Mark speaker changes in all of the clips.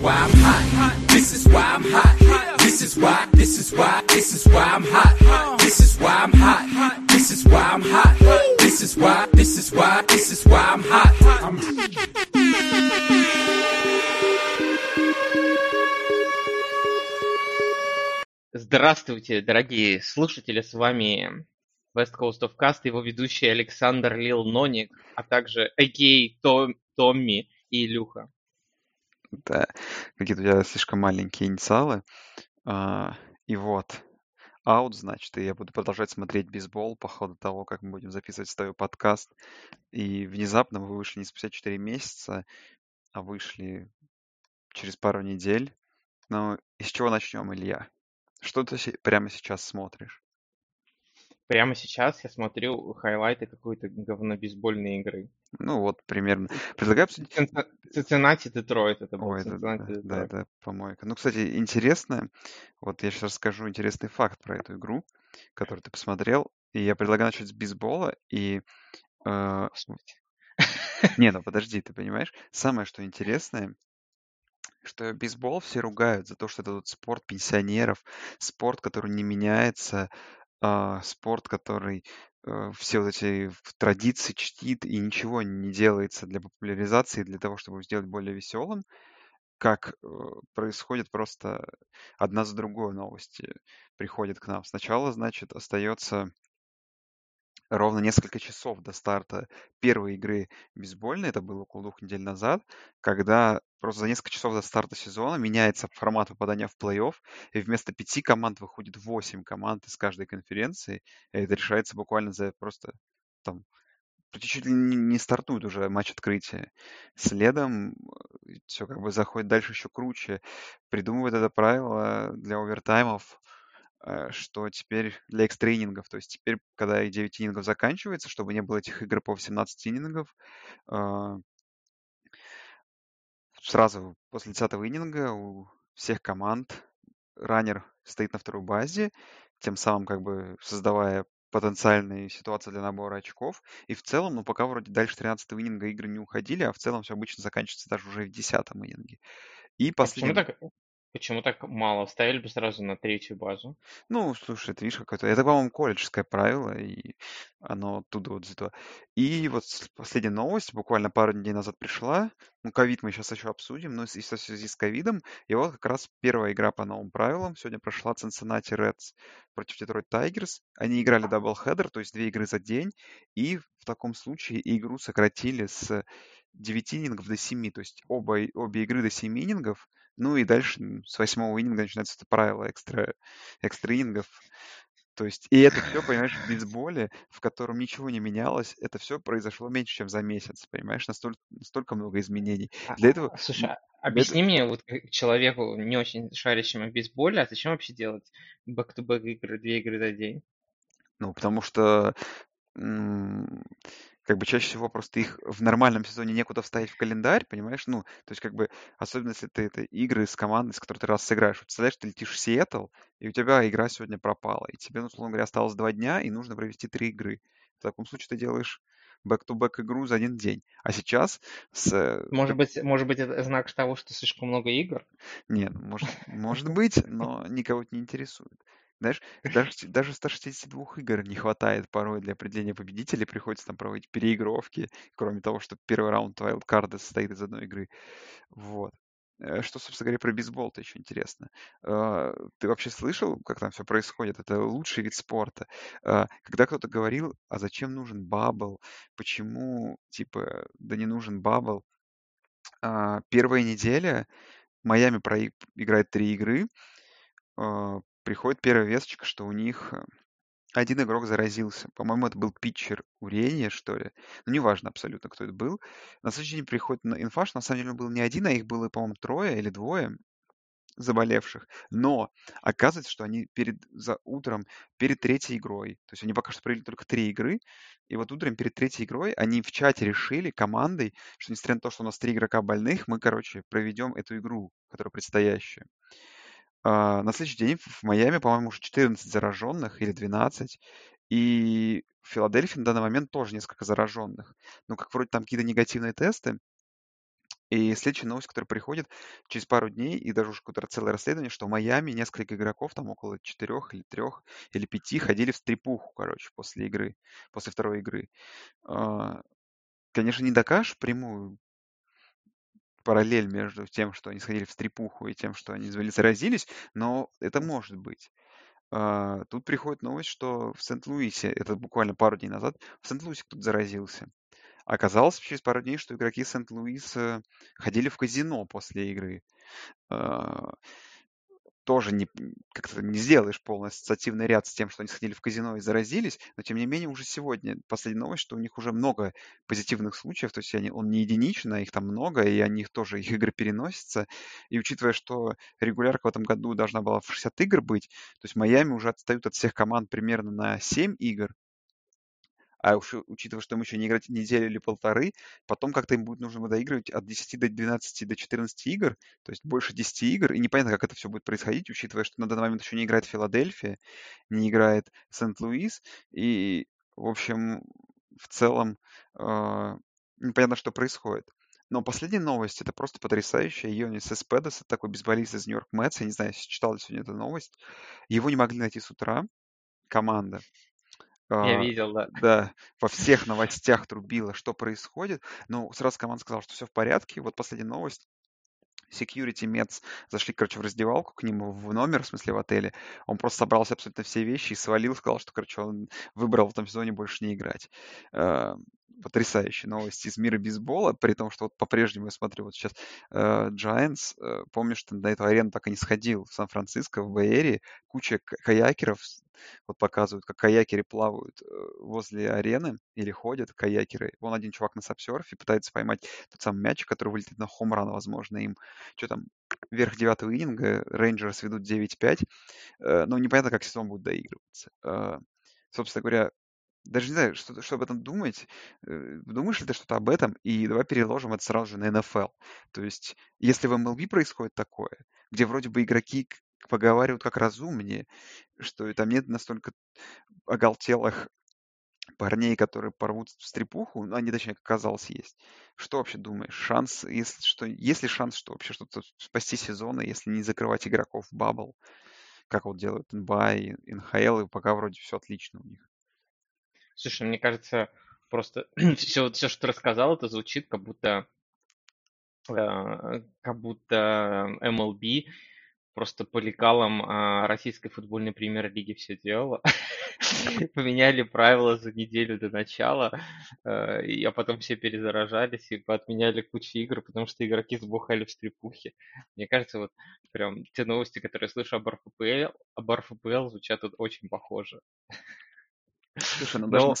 Speaker 1: why I'm hot. This is why I'm hot. This is why, this is why, this is why I'm hot. This is why I'm hot. This is why I'm hot. This is why, this is why, this is why I'm hot. I'm
Speaker 2: Здравствуйте, дорогие слушатели, с вами West Coast of Cast, его ведущий Александр Лил Ноник, а также Эгей Том, Томми и Илюха.
Speaker 3: Да, какие-то у тебя слишком маленькие инициалы. А, и вот, аут, значит, и я буду продолжать смотреть бейсбол по ходу того, как мы будем записывать с подкаст. И внезапно вы вышли не спустя 4 месяца, а вышли через пару недель. Ну, из чего начнем, Илья? Что ты прямо сейчас смотришь?
Speaker 2: Прямо сейчас я смотрю хайлайты какой-то говнобейсбольной игры.
Speaker 3: Ну, вот примерно. Предлагаю обсудить...
Speaker 2: Цинци- Цинциннати Детройт это был.
Speaker 3: Ой, да, да, да, помойка. Ну, кстати, интересно, вот я сейчас расскажу интересный факт про эту игру, которую ты посмотрел, и я предлагаю начать с бейсбола, и... э, не, ну подожди, ты понимаешь? Самое, что интересное, что бейсбол все ругают за то, что это вот спорт пенсионеров, спорт, который не меняется, а, спорт, который э, все вот эти традиции чтит и ничего не делается для популяризации, для того, чтобы сделать более веселым, как э, происходит просто одна за другой новости приходят к нам. Сначала, значит, остается ровно несколько часов до старта первой игры бейсбольной, это было около двух недель назад, когда просто за несколько часов до старта сезона меняется формат попадания в плей-офф, и вместо пяти команд выходит восемь команд из каждой конференции, и это решается буквально за просто там чуть ли не стартует уже матч открытия. Следом все как бы заходит дальше еще круче. Придумывают это правило для овертаймов, э, что теперь для экстра-иннингов, то есть теперь, когда их 9 иннингов заканчивается, чтобы не было этих игр по 18 иннингов, а, сразу после 10 иннинга у всех команд раннер стоит на второй базе, тем самым как бы создавая потенциальные ситуации для набора очков. И в целом, ну, пока вроде дальше 13 иннинга игры не уходили, а в целом все обычно заканчивается даже уже в 10 иннинге. И
Speaker 2: А почему
Speaker 3: последний...
Speaker 2: так, почему так мало? Ставили бы сразу на третью базу.
Speaker 3: Ну, слушай, это видишь какое-то... Это, по-моему, колледжское правило, и оно оттуда вот взято. И вот последняя новость буквально пару дней назад пришла. Ну, ковид мы сейчас еще обсудим, но связи в связи с ковидом. И вот как раз первая игра по новым правилам. Сегодня прошла Cincinnati Reds против Detroit Tigers. Они играли doubleheader, то есть две игры за день. И в таком случае игру сократили с 9 иннингов до 7. То есть оба, обе игры до 7 иннингов. Ну и дальше с восьмого иннинга начинается это правило extra, extra иннингов. То есть, и это все, понимаешь, в бейсболе, в котором ничего не менялось, это все произошло меньше, чем за месяц, понимаешь, настолько, настолько много изменений.
Speaker 2: А,
Speaker 3: Для этого,
Speaker 2: а, Слушай, а объясни мне, вот человеку, не очень шарящему в бейсболе, а зачем вообще делать back-to-back игры, две игры за день?
Speaker 3: ну, потому что как бы чаще всего просто их в нормальном сезоне некуда вставить в календарь, понимаешь? Ну, то есть как бы, особенно если ты это игры с командой, с которой ты раз сыграешь. Представляешь, ты летишь в Сиэтл, и у тебя игра сегодня пропала, и тебе, ну, условно говоря, осталось два дня, и нужно провести три игры. В таком случае ты делаешь back-to-back игру за один день. А сейчас с... э,
Speaker 2: Может быть, может быть, это знак того, что слишком много игр?
Speaker 3: Нет, ну, может, может быть, но никого это не интересует. Знаешь, даже, даже 162 игр не хватает порой для определения победителей, приходится там проводить переигровки, кроме того, что первый раунд wild card а состоит из одной игры. Вот. Э, Что, собственно говоря, про бейсбол-то еще интересно. Э, Ты вообще слышал, как там все происходит? Это лучший вид спорта. Э, Когда кто-то говорил, а зачем нужен bubble, почему, типа, да не нужен бабл, а, первая неделя Майами прои- три игры, а, приходит первая весточка, что у них э, один игрок заразился. По-моему, это был питчер Уренья, что ли. Ну, неважно абсолютно, кто это был. На следующий день приходит инфа, что на самом деле он был не один, а их было, по-моему, трое или двое заболевших. Но оказывается, что они перед, за утром, перед третьей игрой, то есть они пока что провели только три игры, и вот утром перед третьей игрой они в чате решили командой, что несмотря на то, что у нас три игрока больных, мы, короче, проведем эту игру, которая предстоящая. А, на следующий день в Майами, по-моему, уже 14 зараженных или 12. И в Филадельфии на данный момент тоже несколько зараженных. Ну, как вроде там какие-то негативные тесты, И следующая новость, которая приходит через пару дней, и даже уже какое-то целое расследование, что в Майами несколько игроков, там около четырех или трех или пяти, ходили в стрипуху, короче, после игры, после второй игры. А, конечно, не докажешь прямую параллель между тем, что они сходили в стрипуху, и тем, что они заразились, но это может быть. А, тут приходит новость, что в Сент-Луисе, это буквально пару дней назад, в Сент-Луисе кто-то заразился. Оказалось через пару дней, что игроки Сент-Луиса ходили в казино после игры. Тоже не, как-то не сделаешь полный ассоциативный ряд с тем, что они сходили в казино и заразились, но тем не менее уже сегодня последняя новость, что у них уже много позитивных случаев, то есть они, он не единичный, а их там много, и они тоже, их игры переносятся. И учитывая, что регулярка в этом году должна была в 60 игр быть, то есть Майами уже отстают от всех команд примерно на 7 игр, а уж учитывая, что им еще не играть неделю или полторы, потом как-то им будет нужно доигрывать от 10 до 12 до 14 игр, то есть больше 10 игр, и непонятно, как это все будет происходить, учитывая, что на данный момент еще не играет Филадельфия, не играет Сент-Луис, и, в общем, в целом э, непонятно, что происходит. Но последняя новость, это просто потрясающая. Йонис Эспедес, такой бейсболист из Нью-Йорк Мэтс, я не знаю, читал сегодня эту новость. Его не могли найти с утра, команда.
Speaker 2: Я
Speaker 3: А,
Speaker 2: видел, да.
Speaker 3: да, во всех новостях трубило, что происходит. Но сразу команда сказала, что все в порядке. Вот последняя новость. Security Mets зашли, короче, в раздевалку к нему в номер, в смысле в отеле. Он просто собрался абсолютно все вещи и свалил, сказал, что, короче, он выбрал в этом сезоне больше не играть. Потрясающие новости из мира бейсбола, при том, что вот по-прежнему я смотрю вот сейчас э, Giants, э, помню, что до этого арены так и не сходил в Сан-Франциско, в Бэйэре, куча каякеров вот показывают, как каякеры плавают э, возле арены или ходят каякеры. Вон один чувак на сапсерфе пытается поймать тот самый мяч, который вылетит на хомран, возможно, им. Что там, вверх девятого ининга, Рейнджерс ведут 9-5, э, но непонятно, как сезон будет доигрываться. Э, собственно говоря, даже не знаю, что, что об этом думать. Думаешь ли ты что-то об этом? И давай переложим это сразу же на НФЛ. То есть, если в MLB происходит такое, где вроде бы игроки поговаривают как разумнее, что там нет настолько оголтелых парней, которые порвут в стрипуху, ну, они, точнее, как оказалось, есть. Что вообще думаешь? Шанс, если что, есть ли шанс, что вообще что-то спасти сезона, если не закрывать игроков в бабл, как вот делают НБА и НХЛ, и пока вроде все отлично у них?
Speaker 2: Слушай, мне кажется, просто все, все, что ты рассказал, это звучит как будто э, как будто MLB просто по лекалам а, российской футбольной премьер-лиги все делало. Поменяли правила за неделю до начала, э, а потом все перезаражались и отменяли кучу игр, потому что игроки сбухали в стрипухе. Мне кажется, вот прям те новости, которые я слышу об РФПЛ, об РФПЛ звучат тут очень похоже.
Speaker 3: Слушай, ну даже на,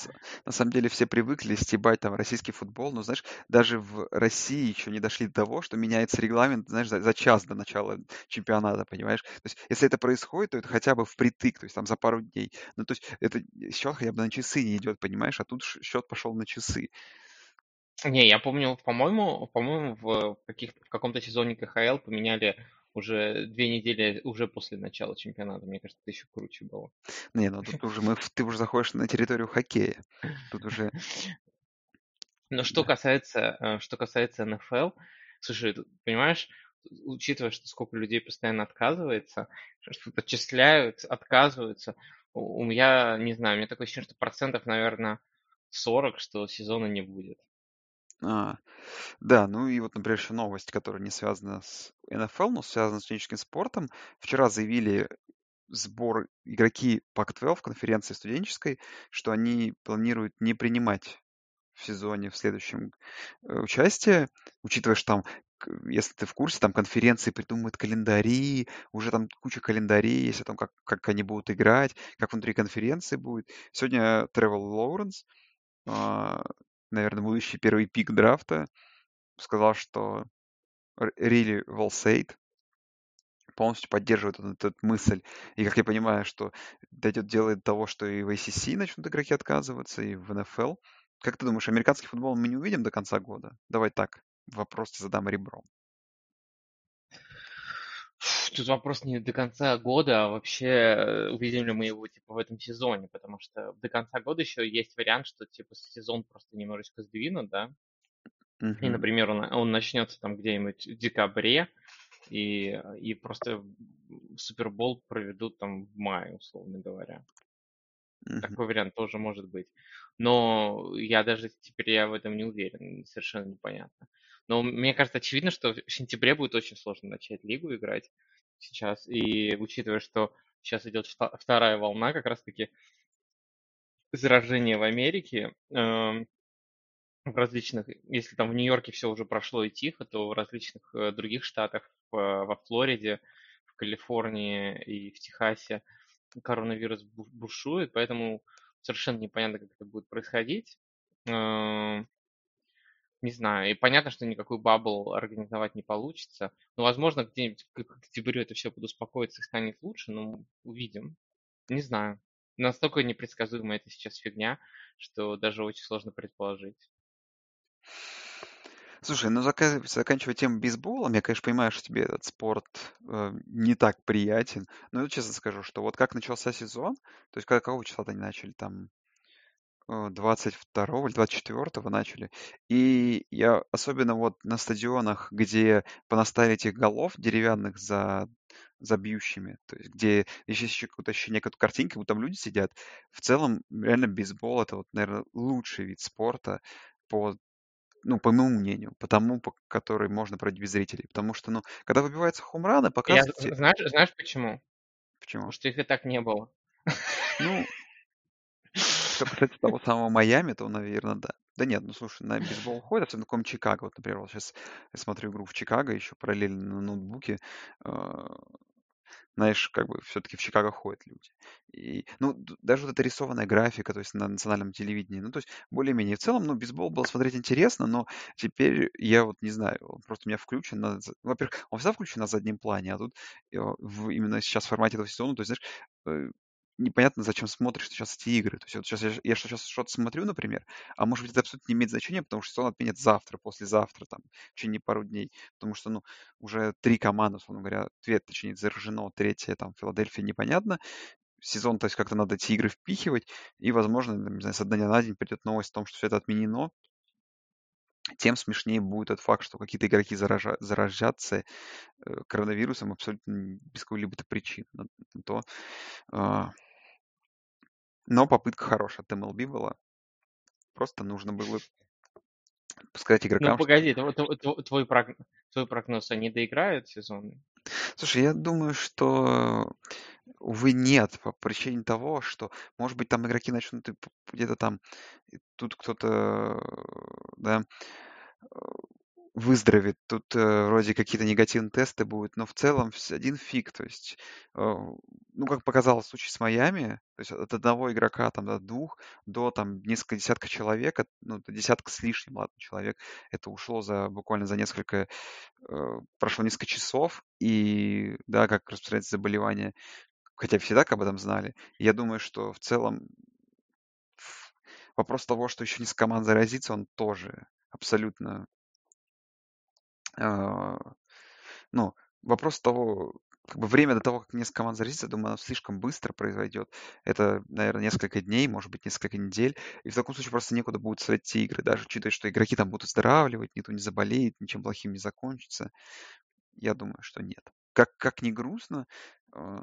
Speaker 3: на самом деле все привыкли стебать там российский футбол, но знаешь, даже в России еще не дошли до того, что меняется регламент, знаешь, за, за час до начала чемпионата, понимаешь? То есть, если это происходит, то это хотя бы впритык, то есть там за пару дней. Ну, то есть, это счет хотя бы на часы не идет, понимаешь, а тут счет пошел на часы.
Speaker 2: Не, я помню, по-моему, по-моему, в, каких, в каком-то сезоне КХЛ поменяли уже две недели уже после начала чемпионата. Мне кажется, это еще круче было.
Speaker 3: Не, ну тут уже мы, ты уже заходишь на территорию хоккея. Тут уже...
Speaker 2: Но что касается, э, что касается НФЛ, слушай, понимаешь, учитывая, что сколько людей постоянно отказывается, что отчисляют, отказываются, у меня, не знаю, у меня такое ощущение, что процентов, наверное, 40, что сезона не будет.
Speaker 3: А, да, ну и вот, например, еще новость, которая не связана с НФЛ, но связана с студенческим спортом. Вчера заявили сбор игроки Pac-12 конференции студенческой, что они планируют не принимать в сезоне в следующем э, участие, учитывая, что там, если ты в курсе, там конференции придумывают календари, уже там куча календарей есть о том, как, как они будут играть, как внутри конференции будет. Сегодня Тревел Лоуренс, а, наверное, будущий первый пик драфта, сказал, что really well said, полностью поддерживает эту, эту мысль. И, как я понимаю, что дойдет дело до того, что и в ACC начнут игроки отказываться, и в НФЛ. Как ты думаешь, американский футбол мы не увидим до конца года? Давай так, вопрос задам ребром.
Speaker 2: Тут вопрос не до конца года, а вообще э, увидим ли мы его типа в этом сезоне, потому что до конца года еще есть вариант, что типа сезон просто немножечко сдвинут, да, И,
Speaker 3: Мгм.
Speaker 2: например, он, он начнется там где-нибудь в декабре, и, и просто Супербол проведут там в мае, условно говоря.
Speaker 3: Мгм.
Speaker 2: Такой вариант тоже может быть. Но я даже теперь я в этом не уверен, совершенно непонятно. Но мне кажется, очевидно, что в сентябре будет очень сложно начать лигу играть сейчас. И учитывая, что сейчас идет вторая волна как раз-таки заражения в Америке, эм, в различных, если там в Нью-Йорке все уже прошло и тихо, то в различных э, других штатах, в- во Флориде, в Калифорнии и в Техасе коронавирус бу- бушует, поэтому совершенно непонятно, как это будет происходить. Эм, Не знаю, и понятно, что никакой бабл организовать не получится. Но, возможно, где-нибудь к октябрю это все подуспокоится и станет лучше, но увидим. Не знаю. Настолько непредсказуемо это сейчас фигня, что даже очень сложно предположить.
Speaker 3: Слушай, ну зака- заканчивая тему бейсболом, я, конечно, понимаю, что тебе этот спорт э, не так приятен. Но я честно скажу, что вот как начался сезон, то есть как- какого числа-то они начали, там 22 или 24 начали. И я особенно вот на стадионах, где понаставили этих голов деревянных за, за бьющими, то есть где еще, еще какое-то ощущение, как картинка, будто там люди сидят. В целом, реально бейсбол это вот, наверное, лучший вид спорта по ну, по моему мнению, по тому, по который можно проводить без зрителей. Потому что, ну, когда выбиваются хумраны,
Speaker 2: Я,
Speaker 3: показывают те-
Speaker 2: знаешь, знаешь почему?
Speaker 3: Почему?
Speaker 2: Потому что их и так не было.
Speaker 3: Ну, что касается того самого Майами, то, наверное, да. Да нет, ну слушай, на бейсбол ходят, особенно в каком Чикаго. Вот, например, вот сейчас я смотрю игру в Чикаго еще параллельно на ноутбуке. э, Знаешь, как бы все-таки в Чикаго ходят люди. И, ну, даже вот эта рисованная графика, то есть на национальном телевидении, ну, то есть более-менее. В целом, ну, бейсбол было смотреть интересно, но теперь я вот не знаю, он просто у меня включен на... Во-первых, он всегда включен на заднем плане, а тут э, в- именно сейчас в формате этого сезона, то есть, знаешь, э, непонятно, зачем смотришь сейчас эти игры. То есть вот сейчас я, я сейчас что-то смотрю, например, а может быть это абсолютно не имеет значения, потому что сезон отменят завтра, послезавтра, там, в течение пару дней. Потому что, ну, уже три команды, условно говоря, две, точнее, заражено, третья, там, Филадельфия, непонятно. Сезон, то есть как-то надо эти игры впихивать, и, возможно, не знаю, со дня на день придет новость о том, что все это отменено, тем смешнее будет тот факт, что какие-то игроки заража- заражатся э, коронавирусом абсолютно без какой-либо то причины. На- на то, а, но попытка хорошая от MLB была. Просто нужно было сказать
Speaker 2: Ну,
Speaker 3: игрокам, что...
Speaker 2: погоди, тв- твой, прог- твой прогноз, они доиграют сезон?
Speaker 3: Слушай, я думаю, что, увы, нет, по причине того, что, может быть, там игроки начнут где-то там, тут кто-то, да, выздоровеет, тут э, вроде какие-то негативные тесты будут, но в целом один фиг, то есть, э, ну, как показал случай с Майами, то есть от одного игрока там до двух, до там несколько десятка человек, ну, десятка с лишним, ладно, человек, это ушло за буквально за несколько, э, прошло несколько часов, и, да, как распространяется заболевание, хотя все так об этом знали, я думаю, что в целом вопрос того, что еще несколько команд заразится, он тоже абсолютно ну, вопрос того, как бы время до того, как несколько команд заразится, думаю, оно слишком быстро произойдет. Это, наверное, несколько дней, может быть, несколько недель. И в таком случае просто некуда будет смотреть игры, даже учитывая, что игроки там будут выздоравливать, никто не заболеет, ничем плохим не закончится. Я думаю, что нет. Как, как ни грустно, а,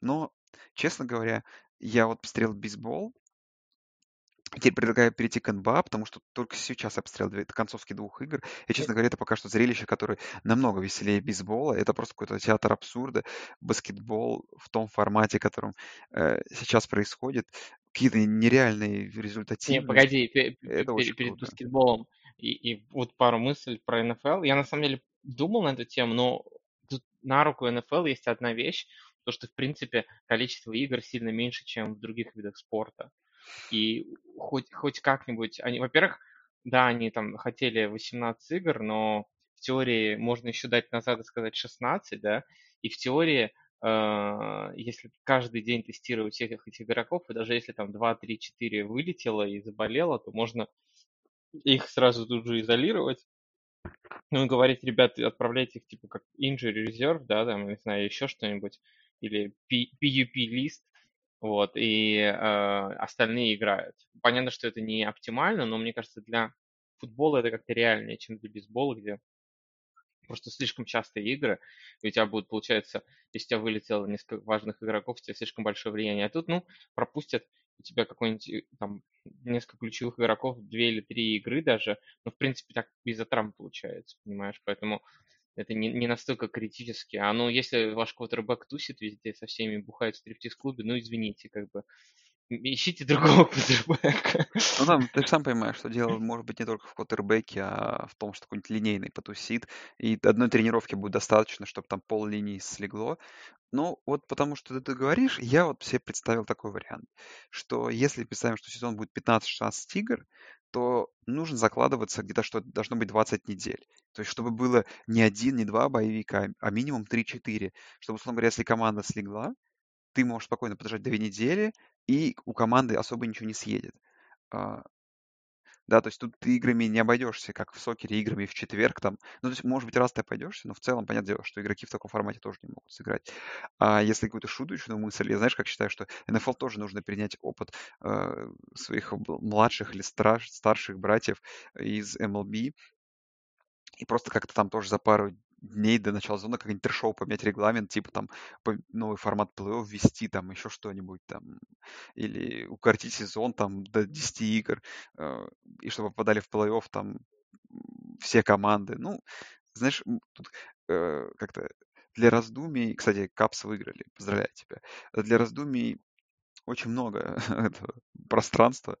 Speaker 3: но, честно говоря, я вот посмотрел бейсбол, Теперь предлагаю перейти к НБА, потому что только сейчас обстрел две- концовки двух игр. И, честно говоря, это пока что зрелище, которое намного веселее бейсбола. Это просто какой-то театр абсурда. Баскетбол в том формате, котором э, сейчас происходит. Какие-то нереальные
Speaker 2: Не,
Speaker 3: результативные.
Speaker 2: погоди, пе-
Speaker 3: Это
Speaker 2: перед
Speaker 3: круто.
Speaker 2: баскетболом и, и вот пару мыслей про НФЛ. Я на самом деле думал на эту тему, но тут на руку НФЛ есть одна вещь, то что в принципе количество игр сильно меньше, чем в других видах спорта. И хоть, хоть как-нибудь, они, во-первых, да, они там хотели 18 игр, но в теории можно еще дать назад и сказать 16, да, и в теории, э, если каждый день тестировать всех этих игроков, и даже если там 2, 3, 4 вылетело и заболело, то можно их сразу тут же изолировать, ну и говорить, ребят, отправляйте их типа как injury reserve, да, там, не знаю, еще что-нибудь, или PUP-лист, вот, и э, остальные играют. Понятно, что это не оптимально, но мне кажется, для футбола это как-то реальнее, чем для бейсбола, где просто слишком частые игры, и у тебя будет, получается, если у тебя вылетело несколько важных игроков, у тебя слишком большое влияние. А тут, ну, пропустят у тебя какой-нибудь э, там несколько ключевых игроков, две или три игры даже, ну, в принципе, так из-за травм получается, понимаешь, поэтому это не, не настолько критически. А ну, если ваш квотербек тусит везде со всеми, бухает в стриптиз-клубе, ну, извините, как бы, ищите другого квотербека.
Speaker 3: Ну, там, ты же сам понимаешь, что дело может быть не только в квотербеке, а в том, что какой-нибудь линейный потусит, и одной тренировки будет достаточно, чтобы там пол линии слегло. Ну, вот потому что ты говоришь, я вот себе представил такой вариант, что если представим, что сезон будет 15-16 игр, то нужно закладываться где-то, что должно быть 20 недель. То есть, чтобы было не один, не два боевика, а минимум 3-4. Чтобы, условно говоря, если команда слегла, ты можешь спокойно подождать две недели, и у команды особо ничего не съедет. Да, то есть тут ты играми не обойдешься, как в сокере, играми в четверг там. Ну, то есть, может быть, раз ты обойдешься, но в целом, понятное дело, что игроки в таком формате тоже не могут сыграть. А если какую-то шуточную мысль, я знаешь, как считаю, что НФЛ тоже нужно перенять опыт э, своих младших или страш, старших братьев из MLB, и просто как-то там тоже за пару дней до начала сезона как интершоу поменять регламент, типа там новый формат плей-офф ввести, там еще что-нибудь там, или укоротить сезон там до 10 игр, э, и чтобы попадали в плей-офф там все команды. Ну, знаешь, тут э, как-то для раздумий, кстати, Капс выиграли, поздравляю тебя, для раздумий очень много пространства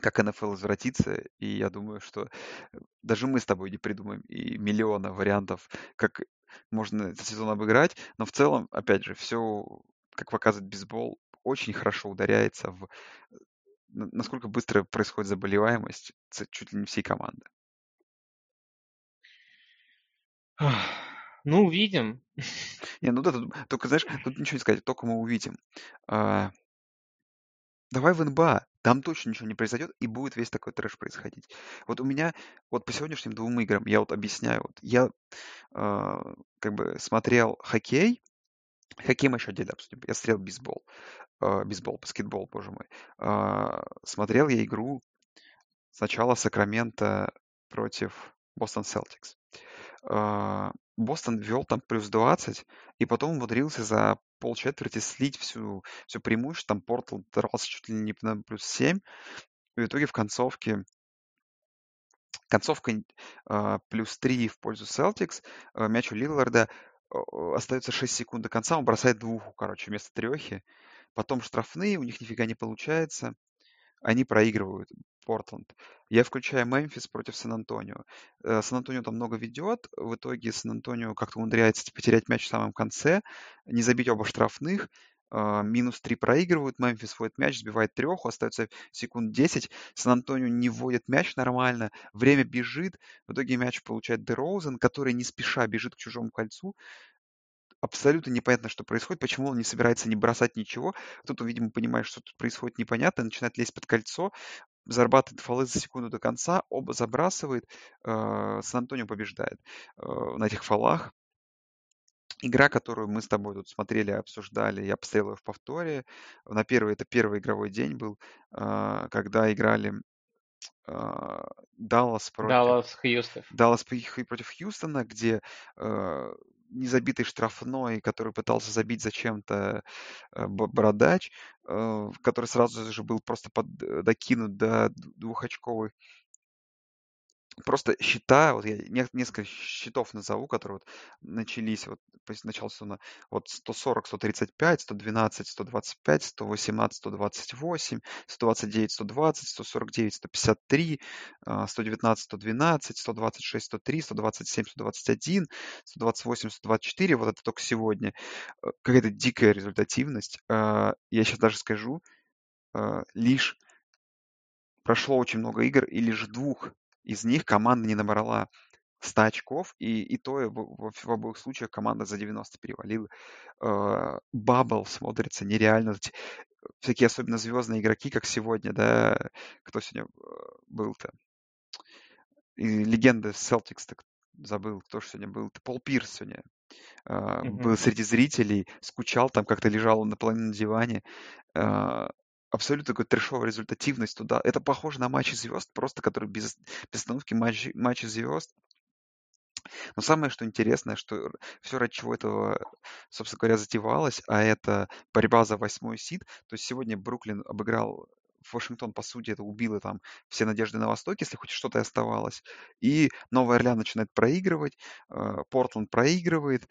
Speaker 3: как НФЛ извратится, и я думаю, что э, даже мы с тобой не придумаем и миллиона вариантов, как можно этот сезон обыграть, но в целом, опять же, все, как показывает бейсбол, очень хорошо ударяется в э, насколько быстро происходит заболеваемость чуть ли не всей команды.
Speaker 2: Ну, увидим.
Speaker 3: Не, ну да, тут, только, знаешь, тут ничего не сказать, только мы увидим. А, давай в НБА, там точно ничего не произойдет, и будет весь такой трэш происходить. Вот у меня, вот по сегодняшним двум играм, я вот объясняю, вот я э, как бы смотрел хоккей, хоккей мы еще отдельно обсудим, я смотрел бейсбол, э, бейсбол, баскетбол, боже мой. Э, смотрел я игру сначала Сакрамента против Бостон Селтикс. Бостон вел там плюс 20, и потом умудрился за полчетверти слить всю, все преимущество. Там Портл дрался чуть ли не на плюс 7. И в итоге в концовке концовка э, плюс 3 в пользу Celtics. Э, мяч у Лилларда э, остается 6 секунд до конца, он бросает двуху, короче, вместо трехи. Потом штрафные, у них нифига не получается. Они проигрывают. Портленд. Я включаю Мемфис против Сан-Антонио. Э, Сан-Антонио там много ведет. В итоге Сан-Антонио как-то умудряется потерять мяч в самом конце, не забить оба штрафных. А, минус 3 проигрывают, Мемфис вводит мяч, сбивает треху, остается секунд 10. Сан-Антонио не вводит мяч нормально, время бежит. В итоге мяч получает Дерозен, который не спеша бежит к чужому кольцу абсолютно непонятно, что происходит, почему он не собирается не бросать ничего. Тут он, видимо, понимает, что тут происходит непонятно, начинает лезть под кольцо, зарабатывает фолы за секунду до конца, оба забрасывает, э, Сан-Антонио побеждает э, на этих фолах. Игра, которую мы с тобой тут смотрели, обсуждали, я посмотрел ее в повторе. На первый, это первый игровой день был, э, когда играли Даллас против...
Speaker 2: Даллас Хьюстон.
Speaker 3: Даллас против Хьюстона, где незабитый штрафной, который пытался забить зачем-то э, Бородач, э, который сразу же был просто под, э, докинут до двухочковой просто счета, вот я несколько счетов назову, которые вот начались, вот начало сезона, вот 140, 135, 112, 125, 118, 128, 129, 120, 149, 153, 119, 112, 126, 103, 127, 121, 128, 124, вот это только сегодня. Э, какая-то дикая результативность. Э, я сейчас даже скажу, э, лишь прошло очень много игр, и лишь двух из них команда не набрала 100 очков, и, и то в, в, в обоих случаях команда за 90 перевалила. Э, бабл смотрится нереально. Всякие особенно звездные игроки, как сегодня, да, кто сегодня э, был-то? И легенда Celtics, так забыл, кто же сегодня был. Пол Пирс сегодня uh, был среди зрителей, скучал там, как-то лежал он наполовину на диване. Uh, абсолютно такой трешовая результативность туда. Это похоже на матчи звезд, просто который без, без остановки матчи, матчи звезд. Но самое, что интересное, что все, ради чего этого, собственно говоря, затевалось, а это борьба за восьмой сид. То есть сегодня Бруклин обыграл Вашингтон, по сути, это убило там все надежды на Востоке, если хоть что-то оставалось. И Новый Орлеан начинает проигрывать, э, Портленд проигрывает,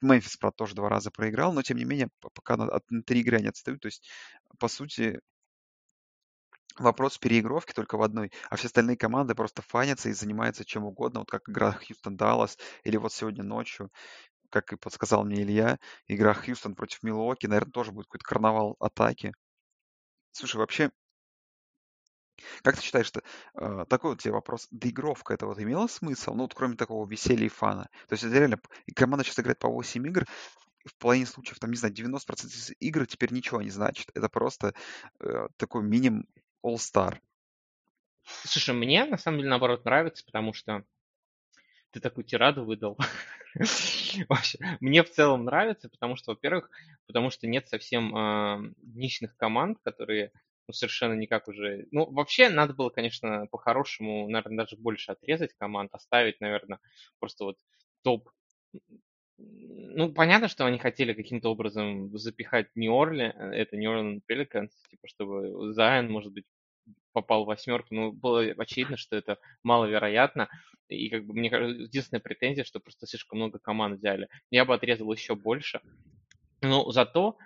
Speaker 3: Мемфис, правда, тоже два раза проиграл, но тем не менее пока на, на три игры они отстают. То есть, по сути, вопрос переигровки только в одной, а все остальные команды просто фанятся и занимаются чем угодно, вот как игра Хьюстон-Даллас или вот сегодня ночью, как и подсказал мне Илья, игра Хьюстон против Милуоки, наверное, тоже будет какой-то карнавал атаки. Слушай, вообще, как ты считаешь, что э, такой вот тебе вопрос, доигровка это вот имела смысл? Ну, вот кроме такого веселья и фана. То есть это реально, команда сейчас играет по 8 игр, в половине случаев, там, не знаю, 90% из игр теперь ничего не значит. Это просто э, такой минимум All-Star.
Speaker 2: Слушай, мне на самом деле наоборот нравится, потому что ты такую тираду выдал. Вообще, мне в целом нравится, потому что, во-первых, потому что нет совсем э, ничных команд, которые ну, совершенно никак уже... Ну, вообще, надо было, конечно, по-хорошему, наверное, даже больше отрезать команд, оставить, наверное, просто вот топ... Ну, понятно, что они хотели каким-то образом запихать Нью-Орли, э, это Нью-Орлен Пеликанс, типа, чтобы Зайн, может быть, попал в восьмерку, но было очевидно, что это маловероятно. И как бы мне кажется, единственная претензия, что просто слишком много команд взяли. Я бы отрезал еще больше. Но зато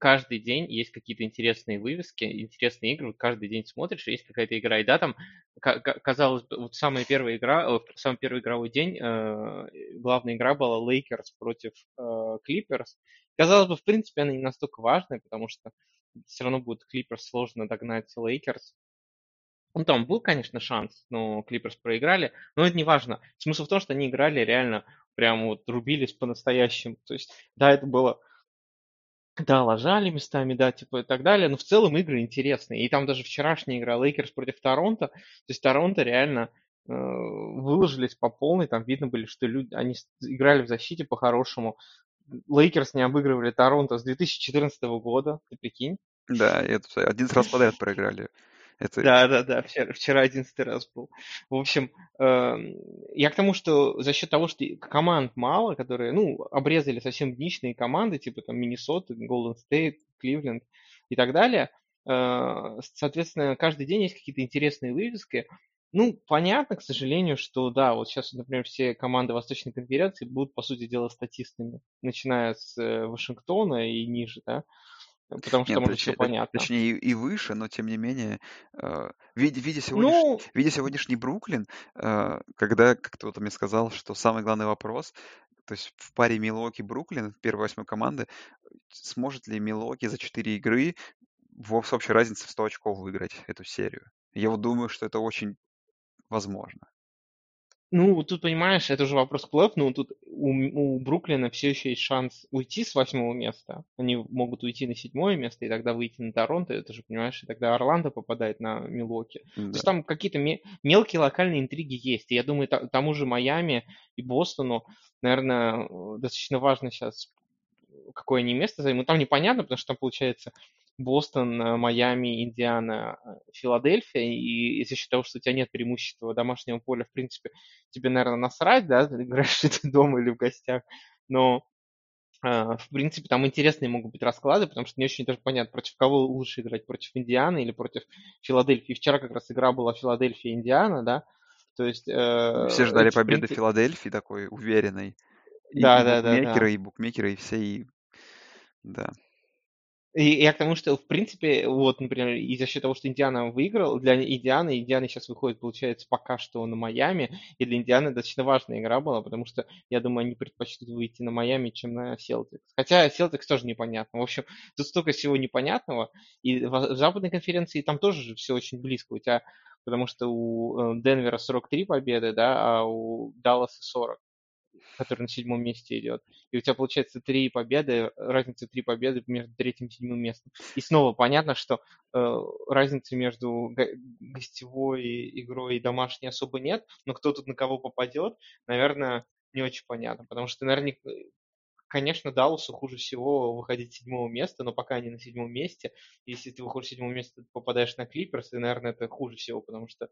Speaker 2: каждый день есть какие-то интересные вывески, интересные игры, каждый день смотришь, есть какая-то игра. И да, там, казалось бы, вот самая первая игра, э, самый первый игровой день, э, главная игра была Lakers против Clippers. Казалось бы, в принципе, она не настолько важная, потому что все равно будет Клиперс сложно догнать Lakers. Ну, там был, конечно, шанс, но Клиперс проиграли. Но это не важно. Смысл в том, что они играли реально прям вот рубились по-настоящему. То есть, да, это было... Да, лажали местами, да, типа и так далее, но в целом игры интересные. И там даже вчерашняя игра Lakers против Торонто, то есть Торонто реально э, выложились по полной, там видно были, что люди, они играли в защите по-хорошему, Lakers не обыгрывали Торонто с 2014 года, ты прикинь?
Speaker 3: Да, это 11 раз подряд проиграли.
Speaker 2: Это... Да, да, да, вчера, вчера 11 раз был. В общем, э, я к тому, что за счет того, что команд мало, которые, ну, обрезали совсем дничные команды, типа там Миннесота, Голден Стейт, Кливленд и так далее, э, соответственно, каждый день есть какие-то интересные вывески, ну, понятно, к сожалению, что да, вот сейчас, например, все команды Восточной конференции будут, по сути дела, статистами, начиная с э, Вашингтона и ниже, да, потому что
Speaker 3: Нет,
Speaker 2: там уже
Speaker 3: точ-
Speaker 2: все
Speaker 3: э,
Speaker 2: понятно.
Speaker 3: точнее и, и выше, но тем не менее, э, видя, видя, сегодняшний,
Speaker 2: Ну,
Speaker 3: видя сегодняшний Бруклин, э, когда как-то вот мне сказал, что самый главный вопрос, то есть в паре Милуоки-Бруклин, первой восьмой команды, сможет ли Милуоки за четыре игры в с общей разницы в 100 очков выиграть эту серию? Я вот думаю, что это очень возможно.
Speaker 2: Ну, тут, понимаешь, это уже вопрос плей но тут у, у Бруклина все еще есть шанс уйти с восьмого места. Они могут уйти на седьмое место и тогда выйти на Торонто. Это же, понимаешь, и тогда Орландо попадает на Милоки. Да. То есть там какие-то мелкие локальные интриги есть. И я думаю, тому же Майами и Бостону, наверное, достаточно важно сейчас, какое они место займут. Там непонятно, потому что там, получается, Бостон, э, Майами, Индиана, э, Филадельфия, и счет того, что у тебя нет преимущества домашнего поля, в принципе, тебе, наверное, насрать, да, играешь ты дома или в гостях, но э, в принципе, там интересные могут быть расклады, потому что не очень даже понятно, против кого лучше играть, против Индианы или против Филадельфии. Вчера как раз игра была Филадельфия-Индиана, да, то есть...
Speaker 3: Э, Все ждали победы принципе... Филадельфии такой уверенной.
Speaker 2: Да,
Speaker 3: и,
Speaker 2: да,
Speaker 3: и букмекеры,
Speaker 2: да, да.
Speaker 3: и букмекеры, и все, и... Да.
Speaker 2: И я к тому, что, в принципе, вот, например, и за счет того, что Индиана выиграл, для Индианы, Индиана сейчас выходит, получается, пока что на Майами, и для Индианы достаточно важная игра была, потому что, я думаю, они предпочтут выйти на Майами, чем на Селтикс. Хотя Селтикс тоже непонятно. В общем, тут столько всего непонятного, и в западной конференции там тоже все очень близко у тебя, потому что у э, Денвера 43 победы, да, а у Далласа 40 который на седьмом месте идет. И у тебя получается три победы, разница три победы между третьим и седьмым местом. И снова понятно, что э, разницы между гостевой игрой и домашней особо нет, но кто тут на кого попадет, наверное, не очень понятно, потому что наверное конечно, Далласу хуже всего выходить с седьмого места, но пока они на седьмом месте. Если ты выходишь с седьмого места, ты попадаешь на Клиперс, и, наверное, это хуже всего, потому что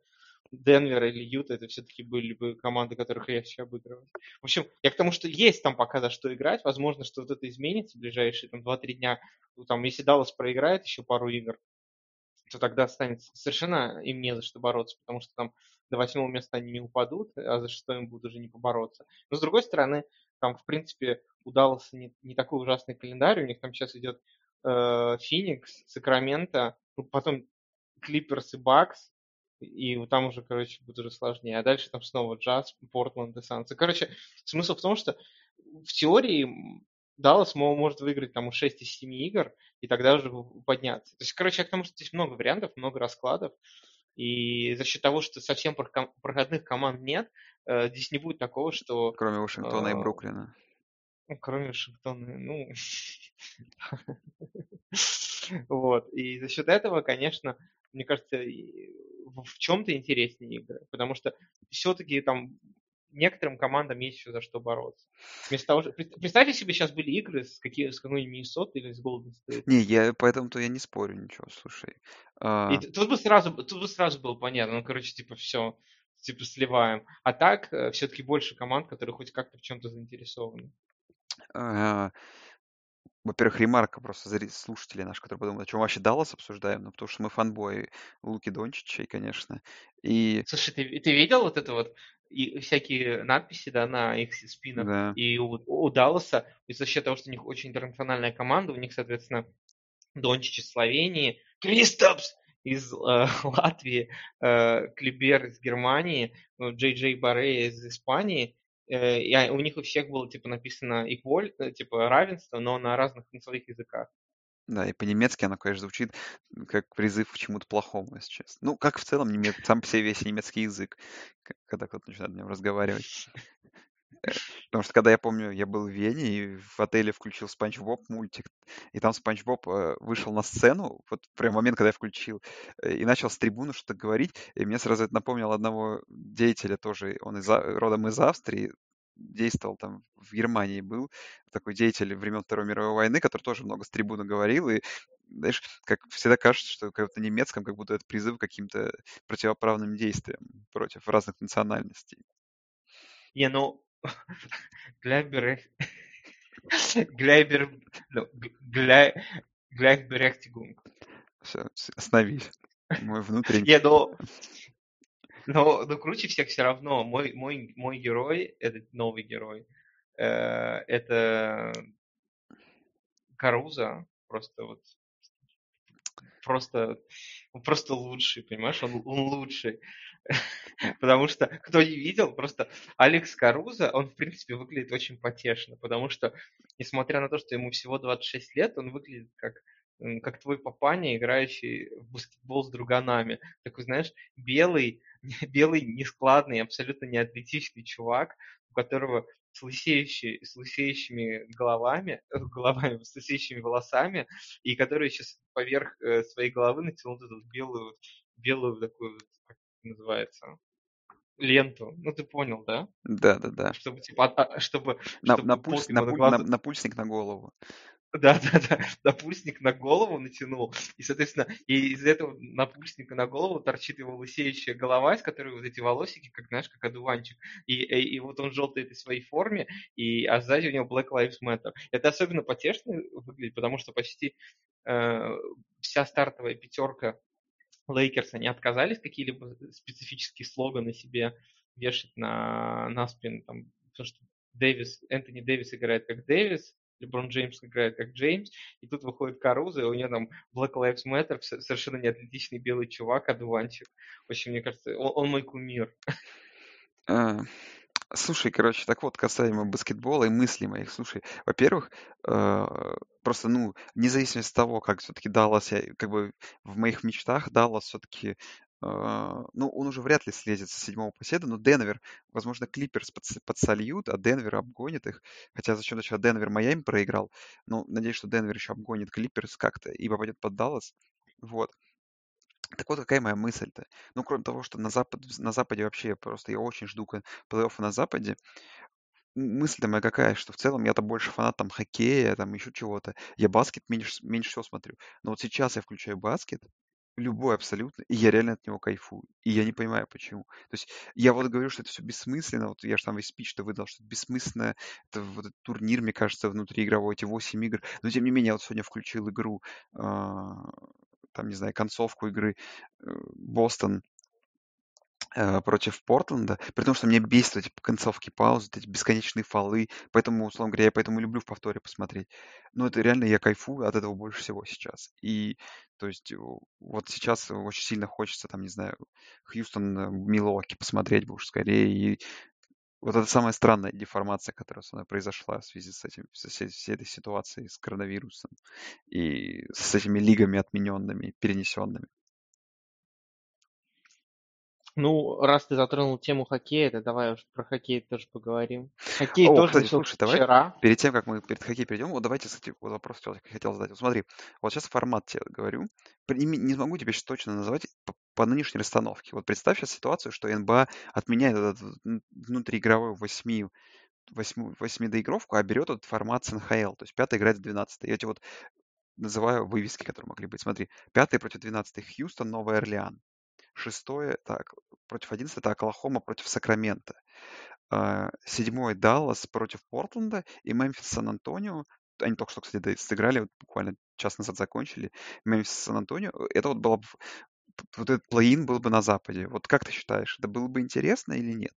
Speaker 2: Денвер или Юта это все-таки были бы команды, которых легче обыгрывать. В общем, я к тому, что есть там пока за что играть. Возможно, что вот это изменится в ближайшие там, 2-3 дня. Ну, там, если Даллас проиграет еще пару игр, то тогда станет совершенно им не за что бороться, потому что там до восьмого места они не упадут, а за что им будут уже не побороться. Но с другой стороны, там, в принципе, удался не, не такой ужасный календарь. У них там сейчас идет э, Феникс, Сакраменто, ну, потом Клиперс и Бакс, и там уже, короче, будет уже сложнее. А дальше там снова Джаз, Портленд и Санс. Короче, смысл в том, что в теории Даллас может выиграть там у 6 из 7 игр, и тогда уже подняться. То есть, короче, я к тому, что здесь много вариантов, много раскладов. И за счет того, что совсем проходных команд нет, э, здесь не будет такого, что...
Speaker 3: Кроме Вашингтона и э, Бруклина.
Speaker 2: Ну, кроме Вашингтона, ну... Вот. И за счет этого, конечно, мне кажется, в чем-то интереснее игры. Потому что все-таки там некоторым командам есть еще за что бороться. Вместо того, что... Представьте себе, сейчас были игры с, какие, с какой-нибудь Миннесотой или с Golden State.
Speaker 3: Не, я поэтому-то я не спорю ничего, слушай.
Speaker 2: А... И тут бы сразу, тут бы сразу было понятно, ну, короче, типа, все, типа, сливаем. А так, э, все-таки больше команд, которые хоть как-то в чем-то заинтересованы.
Speaker 3: А, во-первых, ремарка просто зри- слушатели наши, которые подумают, о чем вообще Даллас обсуждаем, ну, потому что мы фанбои Луки Дончича, конечно. И
Speaker 2: Слушай, ты, ты видел вот это вот и всякие надписи, да, на их спинах?
Speaker 3: да,
Speaker 2: И у, у Далласа, и за счет того, что у них очень интернациональная команда, у них, соответственно, Дончич из Словении, Кристопс из э, Латвии, э, Клибер из Германии, ну, Джей Джей Барре из Испании, Э, и у них у всех было типа написано equal, э, типа равенство, но на разных на своих языках.
Speaker 3: Да, и по-немецки оно, конечно, звучит как призыв к чему-то плохому, если честно. Ну, как в целом немец... сам по себе весь немецкий язык, когда кто-то начинает на нем разговаривать. Э, потому что когда я помню, я был в Вене и в отеле включил Спанч Боб мультик, и там Спанч Боб вышел на сцену, вот прям момент, когда я включил, и начал с трибуны что-то говорить, и мне сразу это напомнило одного деятеля тоже, он из, родом из Австрии, действовал там в Германии был, такой деятель времен Второй мировой войны, который тоже много с трибуны говорил, и знаешь, как всегда кажется, что как-то немецком, как будто это призыв к каким-то противоправным действиям против разных национальностей.
Speaker 2: Не, ну, Глайбер... Глайбер... Глайберехтигунг.
Speaker 3: Все, остановись. Мой внутренний...
Speaker 2: Не, ну, но, но круче всех все равно мой, мой, мой герой, этот новый герой, э, это Каруза, просто вот просто, просто лучший, понимаешь, он, он лучший. Потому что, кто не видел, просто Алекс Каруза, он, в принципе, выглядит очень потешно, потому что, несмотря на то, что ему всего 26 лет, он выглядит как как твой папаня, играющий в баскетбол с друганами. Такой, знаешь, белый, белый, нескладный, абсолютно неатлетичный чувак, у которого с, лысеющими, с лысеющими головами, головами, с лысеющими волосами, и который сейчас поверх э, своей головы натянул эту белую, белую такую, как это называется, ленту. Ну, ты понял, да?
Speaker 3: Да, да, да.
Speaker 2: Чтобы, типа, а, чтобы,
Speaker 3: на, чтобы на, пульс, на, пуль, на, на пульсник на голову.
Speaker 2: Да, да, да, напульсник на голову натянул, и, соответственно, и из этого напульсника на голову торчит его лысеющая голова, из которой вот эти волосики, как, знаешь, как одуванчик, и, и, и вот он желтый этой своей форме, и, а сзади у него Black Lives Matter. Это особенно потешно выглядит, потому что почти э, вся стартовая пятерка Lakers, они отказались какие-либо специфические слоганы себе вешать на, на спину, там, потому что Дэвис, Энтони Дэвис играет как Дэвис, Леброн Джеймс играет как Джеймс, и тут выходит Каруза, и у него там Black Lives Matter, совершенно неатлетичный белый чувак, одуванчик. В общем, мне кажется, он, он мой кумир.
Speaker 3: А, слушай, короче, так вот, касаемо баскетбола и мыслей моих. Слушай, во-первых, э, просто, ну, вне зависимости от того, как все-таки Даллас, я, как бы в моих мечтах Даллас все-таки ну, он уже вряд ли слезет с седьмого по но Денвер, возможно, Клиперс подсольют, а Денвер обгонит их. Хотя за счет того, что Денвер Майами проиграл, ну, надеюсь, что Денвер еще обгонит Клиперс как-то и попадет под Даллас. Вот. Так вот, какая моя мысль-то? Ну, кроме того, что на, запад, на Западе вообще просто я очень жду плей-оффа на Западе. мысль-то моя какая, что в целом я-то больше фанат там хоккея, там еще чего-то. Я баскет меньше, меньше всего смотрю. Но вот сейчас я включаю баскет, любой абсолютно, и я реально от него кайфую. И я не понимаю, почему. То есть я вот говорю, что это все бессмысленно, вот я же там весь спич-то выдал, что это бессмысленно, это вот этот турнир, мне кажется, внутриигровой, эти 8 игр. Но тем не менее, я вот сегодня включил игру, а, там, не знаю, концовку игры э, Бостон Э, против Портленда, при том, что мне бесит эти концовки паузы, эти бесконечные фолы, поэтому, условно говоря, я поэтому люблю в повторе посмотреть. Но это реально я кайфую от этого больше всего сейчас. И, то есть, вот сейчас очень сильно хочется, там, не знаю, Хьюстон, э, Милуоки посмотреть бы уж скорее. И вот это самая странная деформация, которая со мной произошла в связи с этим, с всей, всей этой ситуацией с коронавирусом и с этими лигами отмененными, перенесенными.
Speaker 2: Ну, раз ты затронул тему хоккея, то давай уж про хоккей тоже поговорим. Хоккей
Speaker 3: О,
Speaker 2: тоже
Speaker 3: кстати, слушай, давай
Speaker 2: вчера.
Speaker 3: перед тем, как мы перед хоккей перейдем, вот давайте, кстати, вот вопрос хотел, задать. Вот смотри, вот сейчас формат тебе говорю. Не, не смогу тебе сейчас точно назвать по, по нынешней расстановке. Вот представь сейчас ситуацию, что НБА отменяет этот внутриигровой 8 8, 8 доигровку, а берет этот формат с НХЛ. То есть пятый играет с 12 Я эти вот называю вывески, которые могли быть. Смотри, пятый против 12 Хьюстон, Новый Орлеан. Шестое, так, против 11 это Оклахома против Сакрамента. Седьмой Даллас против Портленда и Мемфис Сан-Антонио. Они только что, кстати, сыграли, вот буквально час назад закончили. Мемфис Сан-Антонио. Это вот было бы вот этот плей-ин был бы на Западе. Вот как ты считаешь, это было бы интересно или нет?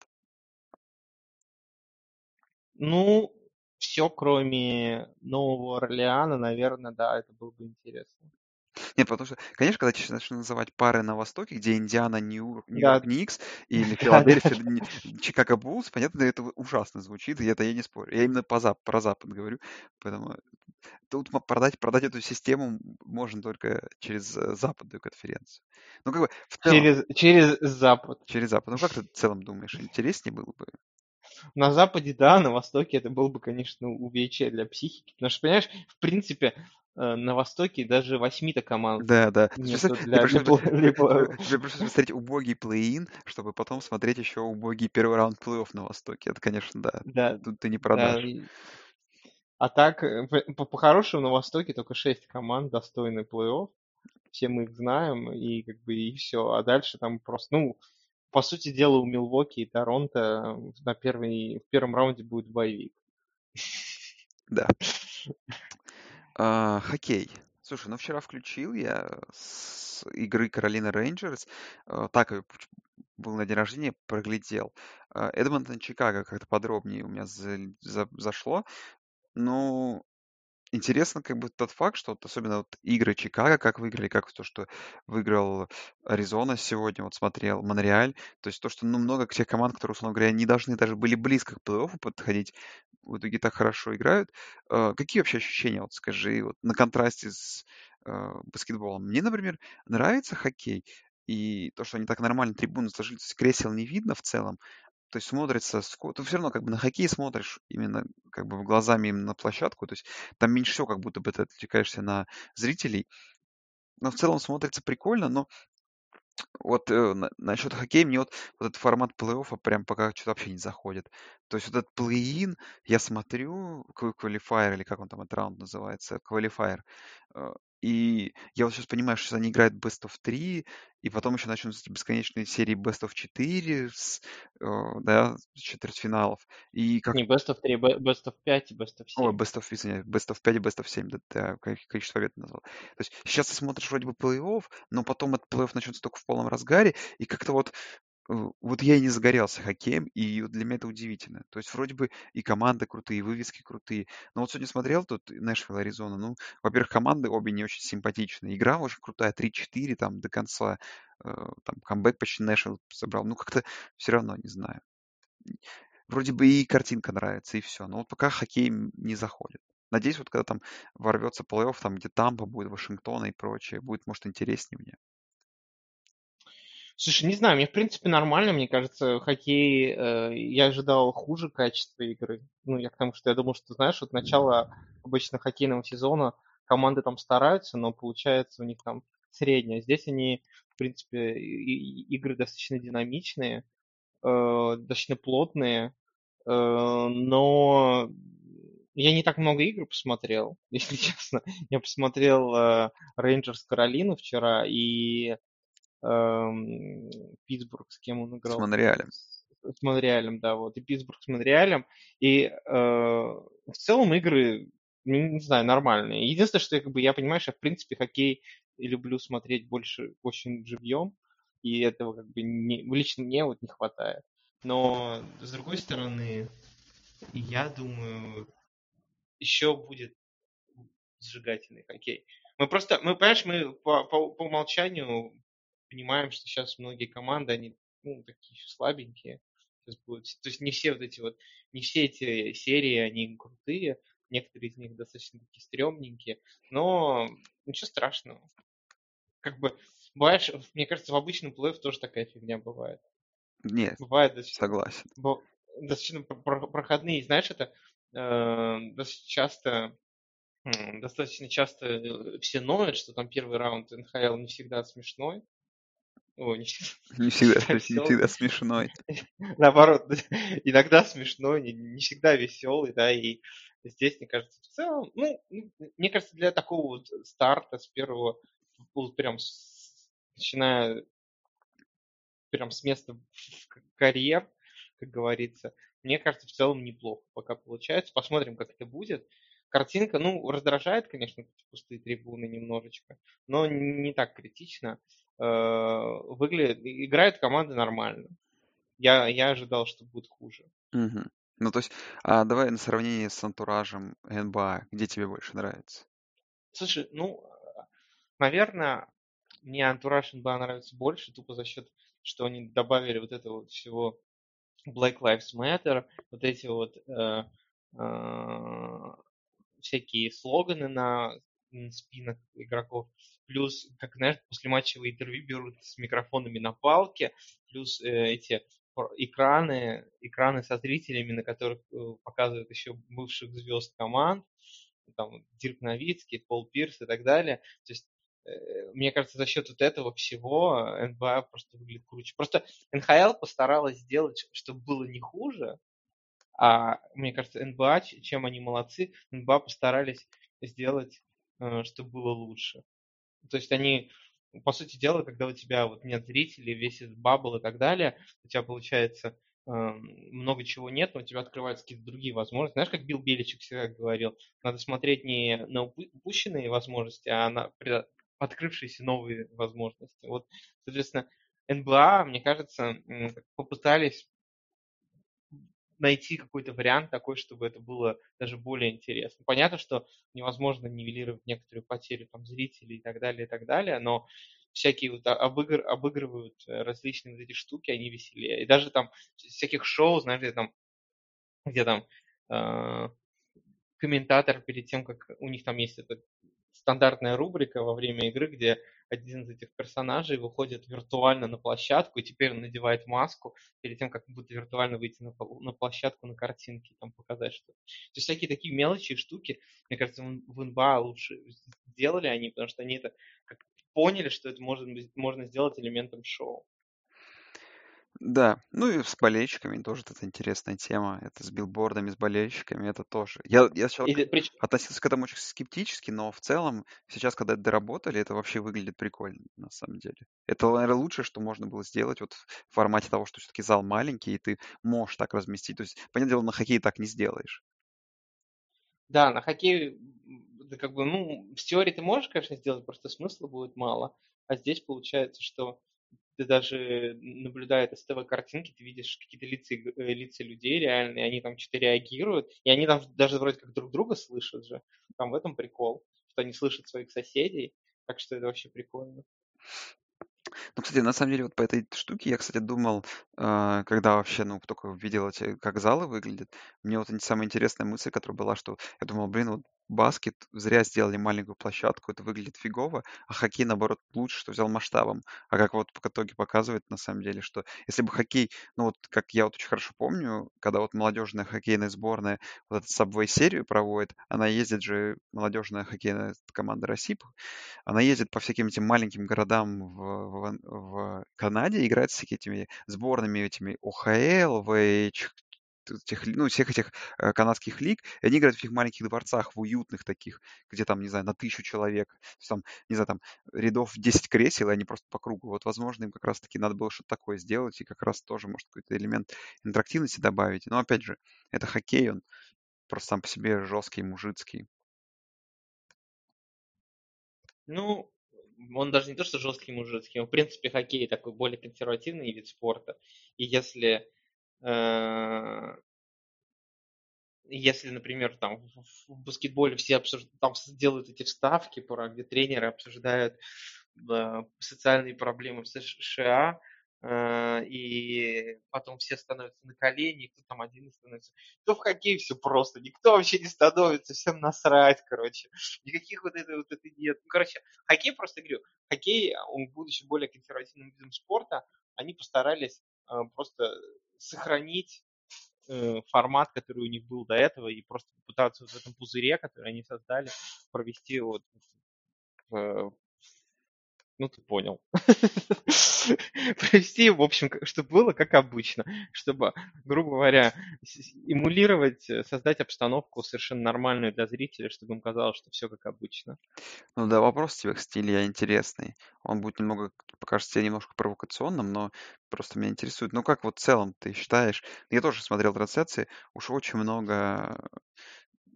Speaker 2: Ну, все, кроме Нового Орлеана, наверное, да, это было бы интересно.
Speaker 3: Нет, потому что, конечно, когда ты начнешь называть пары на Востоке, где Индиана, Нью-
Speaker 2: Да,
Speaker 3: Нью-Йорк Никс или. Филадельфия, Ни- Чикаго Буллс, понятно, это ужасно звучит, и это я не спорю. Я именно по зап- про Запад говорю, поэтому тут м- продать, продать эту систему можно только через э, западную конференцию. Ну, как бы в целом,
Speaker 2: Через, через Запад.
Speaker 3: через Запад. Ну, как ты в целом думаешь, интереснее было бы?
Speaker 2: На Западе, да, на Востоке это было бы, конечно, увечье для психики. Потому что, понимаешь, в принципе, на Востоке даже восьми-то команд
Speaker 3: Да, да. Представь,
Speaker 2: для,
Speaker 3: пришлось бы смотреть убогий плей-ин, чтобы потом смотреть еще убогий первый раунд плей-офф на Востоке. Это, конечно, да.
Speaker 2: Да,
Speaker 3: Тут ты не
Speaker 2: да.
Speaker 3: продашь.
Speaker 2: и- А так, э, по- по- по-хорошему, на Востоке только шесть команд достойны плей-офф. Все мы их знаем, и как бы и все. А дальше там просто, ну, по сути дела, у Милвоки и Торонто на первый, в первом раунде будет боевик.
Speaker 3: Да. А, хоккей. Слушай, ну вчера включил я с игры Каролина Рейнджерс. А, Так, был на день рождения, проглядел. А, Эдмонтон, Чикаго как-то подробнее у меня за- за- зашло. Ну, интересно как бы тот факт, что вот особенно вот игры Чикаго, как выиграли, как то, что выиграл Аризона сегодня, вот смотрел, Монреаль, то есть то, что ну, много тех команд, которые, условно говоря, не должны даже были близко к плей-оффу подходить, в итоге так хорошо играют. Э, Какие вообще ощущения, вот скажи, вот на контрасте с э, баскетболом? Мне, например, нравится хоккей, и то, что они так нормально трибуны сложили, то есть кресел не видно в целом, то есть смотрится, ты все равно как бы на хоккей смотришь именно как бы глазами именно на площадку, то есть там меньше всего как будто бы ты отвлекаешься на зрителей, но в целом смотрится прикольно, но вот э, на- насчет хоккея мне вот, вот этот формат плей-оффа прям пока что-то вообще не заходит. То есть вот этот плей-ин, я смотрю, квалифайер, или как он там, этот раунд называется, квалифайер, э, и я вот сейчас понимаю, что они играют best of 3, и потом еще начнутся бесконечные серии best of 4, с, э, да, с четвертьфиналов. И как
Speaker 2: Не best of 3, be- best of 5 и best of
Speaker 3: Ой,
Speaker 2: 7.
Speaker 3: Best of, извиняюсь, Best of 5 и Best of 7, да, да, ко- количество побед назвал. То есть сейчас ты смотришь вроде бы плей-офф, но потом этот плей-офф начнется только в полном разгаре, и как-то вот вот я и не загорелся хоккеем, и вот для меня это удивительно. То есть вроде бы и команды крутые, и вывески крутые. Но вот сегодня смотрел тут Нэшвилл, Аризона. Ну, во-первых, команды обе не очень симпатичные. Игра уже крутая, 3-4 там до конца. э, Там камбэк почти Нэшвилл собрал. Ну, как-то все равно, не знаю. Вроде бы и картинка нравится, и все. Но вот пока хоккей не заходит. Надеюсь, вот когда там ворвется плей-офф, там где Тампа будет, Вашингтон и прочее, будет, может, интереснее мне.
Speaker 2: Слушай, не знаю, мне в принципе нормально, мне кажется, хоккей, э, я ожидал хуже качества игры. Ну, я к тому, что я думал, что, знаешь, вот начало обычно хоккейного сезона команды там стараются, но получается у них там среднее. Здесь они, в принципе, и- и- игры достаточно динамичные, э, достаточно плотные, но я не так много игр посмотрел, если честно. Я посмотрел Рейнджерс Каролину вчера и Питтсбург, с кем он играл?
Speaker 3: С Монреалем.
Speaker 2: С Монреалем, да, вот, и Питтсбург с Монреалем. И э, в целом игры, не, не знаю, нормальные. Единственное, что как бы, я понимаю, что в принципе хоккей люблю смотреть больше очень живьем, и этого как бы не, лично мне вот не хватает. Но с другой стороны, я думаю, еще будет сжигательный хоккей. Мы просто, мы, понимаешь, мы по, по, по умолчанию понимаем, что сейчас многие команды, они ну, такие еще слабенькие. Сейчас будут, то есть не все вот эти вот, не все эти серии, они крутые, некоторые из них достаточно такие стрёмненькие, но ничего страшного. Как бы, бываешь, мне кажется, в обычном плей тоже такая фигня бывает.
Speaker 3: Нет,
Speaker 2: бывает достаточно,
Speaker 3: согласен.
Speaker 2: Достаточно проходные, знаешь, это э, достаточно часто достаточно часто э, все ноют, что там первый раунд НХЛ не всегда смешной, о, не,
Speaker 3: не всегда, не всегда смешной.
Speaker 2: Наоборот, иногда смешной, не, не всегда веселый, да, и здесь, мне кажется, в целом, ну, мне кажется, для такого вот старта с первого, вот прям с, начиная прям с места в карьер, как говорится, мне кажется, в целом неплохо пока получается. Посмотрим, как это будет. Картинка, ну, раздражает, конечно, пустые трибуны немножечко, но не так критично. Э, выглядит, играет команда нормально. Я, я ожидал, что будет хуже.
Speaker 3: Угу. Ну, то есть, а давай на сравнение с антуражем НБА, где тебе больше нравится?
Speaker 2: Слушай, ну, наверное, мне антураж НБА нравится больше, тупо за счет, что они добавили вот этого вот всего Black Lives Matter, вот эти вот э, э, всякие слоганы на спинах игроков. Плюс, как знаешь, после матчевые интервью берут с микрофонами на палке, плюс э, эти экраны, экраны со зрителями, на которых э, показывают еще бывших звезд команд, там Дирк Новицкий, Пол Пирс и так далее. То есть э, мне кажется, за счет вот этого всего НБА просто выглядит круче. Просто НХЛ постаралась сделать, чтобы было не хуже, а мне кажется, НБА, чем они молодцы, НБА постарались сделать Э, чтобы было лучше. То есть они, по сути дела, когда у тебя вот нет зрителей, весь этот бабл и так далее, у тебя получается эм, много чего нет, но у тебя открываются какие-то другие возможности. Знаешь, как Билл Беличек всегда говорил, надо смотреть не на упущенные возможности, а на открывшиеся новые возможности. Вот, соответственно, НБА, мне кажется, попытались найти какой-то вариант такой, чтобы это было даже более интересно. Понятно, что невозможно нивелировать некоторые потери там, зрителей и так далее, и так далее, но всякие вот обыгр, обыгрывают э, различные вот эти штуки, они веселее. И даже там всяких шоу, знаешь, где там, где там э, комментатор перед тем, как у них там есть эта стандартная рубрика во время игры, где один из этих персонажей выходит виртуально на площадку, и теперь надевает маску перед тем, как будто виртуально выйти на, на площадку на картинке, там показать что-то. То есть всякие такие мелочи и штуки, мне кажется, в НБА лучше сделали они, потому что они это как поняли, что это можно, можно сделать элементом шоу.
Speaker 3: Да, ну и с болельщиками тоже это интересная тема. Это с билбордами, с болельщиками, это тоже. Я, я сначала
Speaker 2: И, прич-
Speaker 3: относился к этому очень скептически, но в целом сейчас, когда это доработали, это вообще выглядит прикольно, на самом деле. Это, наверное, лучшее, что можно было сделать вот в формате того, что все-таки зал маленький, и ты можешь так разместить. То есть, понятное дело, на хоккее так не сделаешь.
Speaker 2: Да, на хоккее, да, как бы, ну, в теории ты можешь, конечно, сделать, просто смысла будет мало. А здесь получается, что ты даже наблюдая это с ТВ-картинки, ты видишь какие-то лица, э, лица людей реальные, они там что-то реагируют, и они там даже вроде как друг друга слышат же. Там в этом прикол, что они слышат своих соседей, так что это вообще прикольно.
Speaker 3: Ну, кстати, на самом деле, вот по этой штуке я, кстати, думал, э, когда вообще, ну, только увидел эти, как залы выглядят, мне вот самая интересная мысль, которая была, что я думал, блин, вот баскет зря сделали маленькую площадку, это выглядит фигово, а хоккей, наоборот, лучше, что взял масштабом. А как вот в итоге показывает, на самом деле, что если бы хоккей, ну вот как я вот очень хорошо помню, когда вот молодежная хоккейная сборная вот эту Subway серию проводит, она ездит же, молодежная хоккейная команда России, она ездит по всяким этим маленьким городам в, в, в Канаде, играет с этими сборными этими ОХЛ, ВХ, тех, ну, всех этих э, канадских лиг, и они играют в этих маленьких дворцах, в уютных таких, где там, не знаю, на тысячу человек, там, не знаю, там рядов 10 кресел, и они просто по кругу. Вот, возможно, им как раз-таки надо было что-то такое сделать, и как раз тоже, может, какой-то элемент интерактивности добавить. Но, опять же, это хоккей, он просто сам по себе жесткий, мужицкий.
Speaker 2: Ну, он даже не то, что жесткий мужицкий, он, в принципе, хоккей такой более консервативный вид спорта. И если, э, если, например, там в баскетболе все обсуждают, там делают эти вставки, где тренеры обсуждают э, социальные проблемы в США, и потом все становятся на колени, кто там один становится. То в хоккее все просто, никто вообще не становится, всем насрать, короче. Никаких вот этой вот этой нет. Ну, короче, хоккей просто говорю, хоккей, он будучи более консервативным видом спорта, они постарались э, просто сохранить э, формат, который у них был до этого, и просто попытаться вот в этом пузыре, который они создали, провести вот в, ну ты понял. Провести, в общем, чтобы было как обычно, чтобы, грубо говоря, эмулировать, э, создать обстановку совершенно нормальную для зрителя, чтобы им казалось, что все как обычно.
Speaker 3: Ну да, вопрос тебе, кстати, Илья, интересный. Он будет немного, покажется тебе немножко провокационным, но просто меня интересует. Ну как вот в целом ты считаешь? Я тоже смотрел трансляции, уж очень много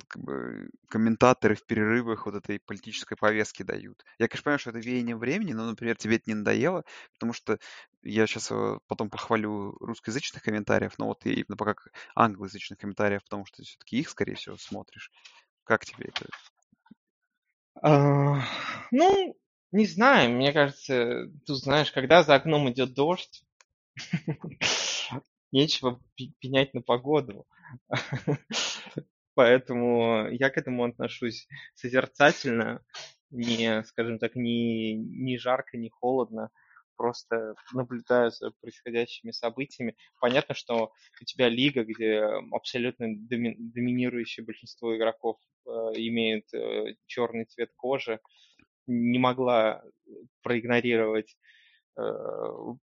Speaker 3: как бы комментаторы в перерывах вот этой политической повестки дают. Я, конечно, понимаю, что это веяние времени, но, например, тебе это не надоело, потому что я сейчас э, потом похвалю русскоязычных комментариев, но вот именно пока англоязычных комментариев, потому что все-таки их, скорее всего, смотришь. Как тебе это?
Speaker 2: А, ну, не знаю, мне кажется, ты знаешь, когда за окном идет дождь, нечего пенять на погоду. Поэтому я к этому отношусь созерцательно, не, скажем так, не, не жарко, не холодно, просто наблюдаю за происходящими событиями. Понятно, что у тебя лига, где абсолютно доми, доминирующее большинство игроков э, имеют э, черный цвет кожи, не могла проигнорировать э,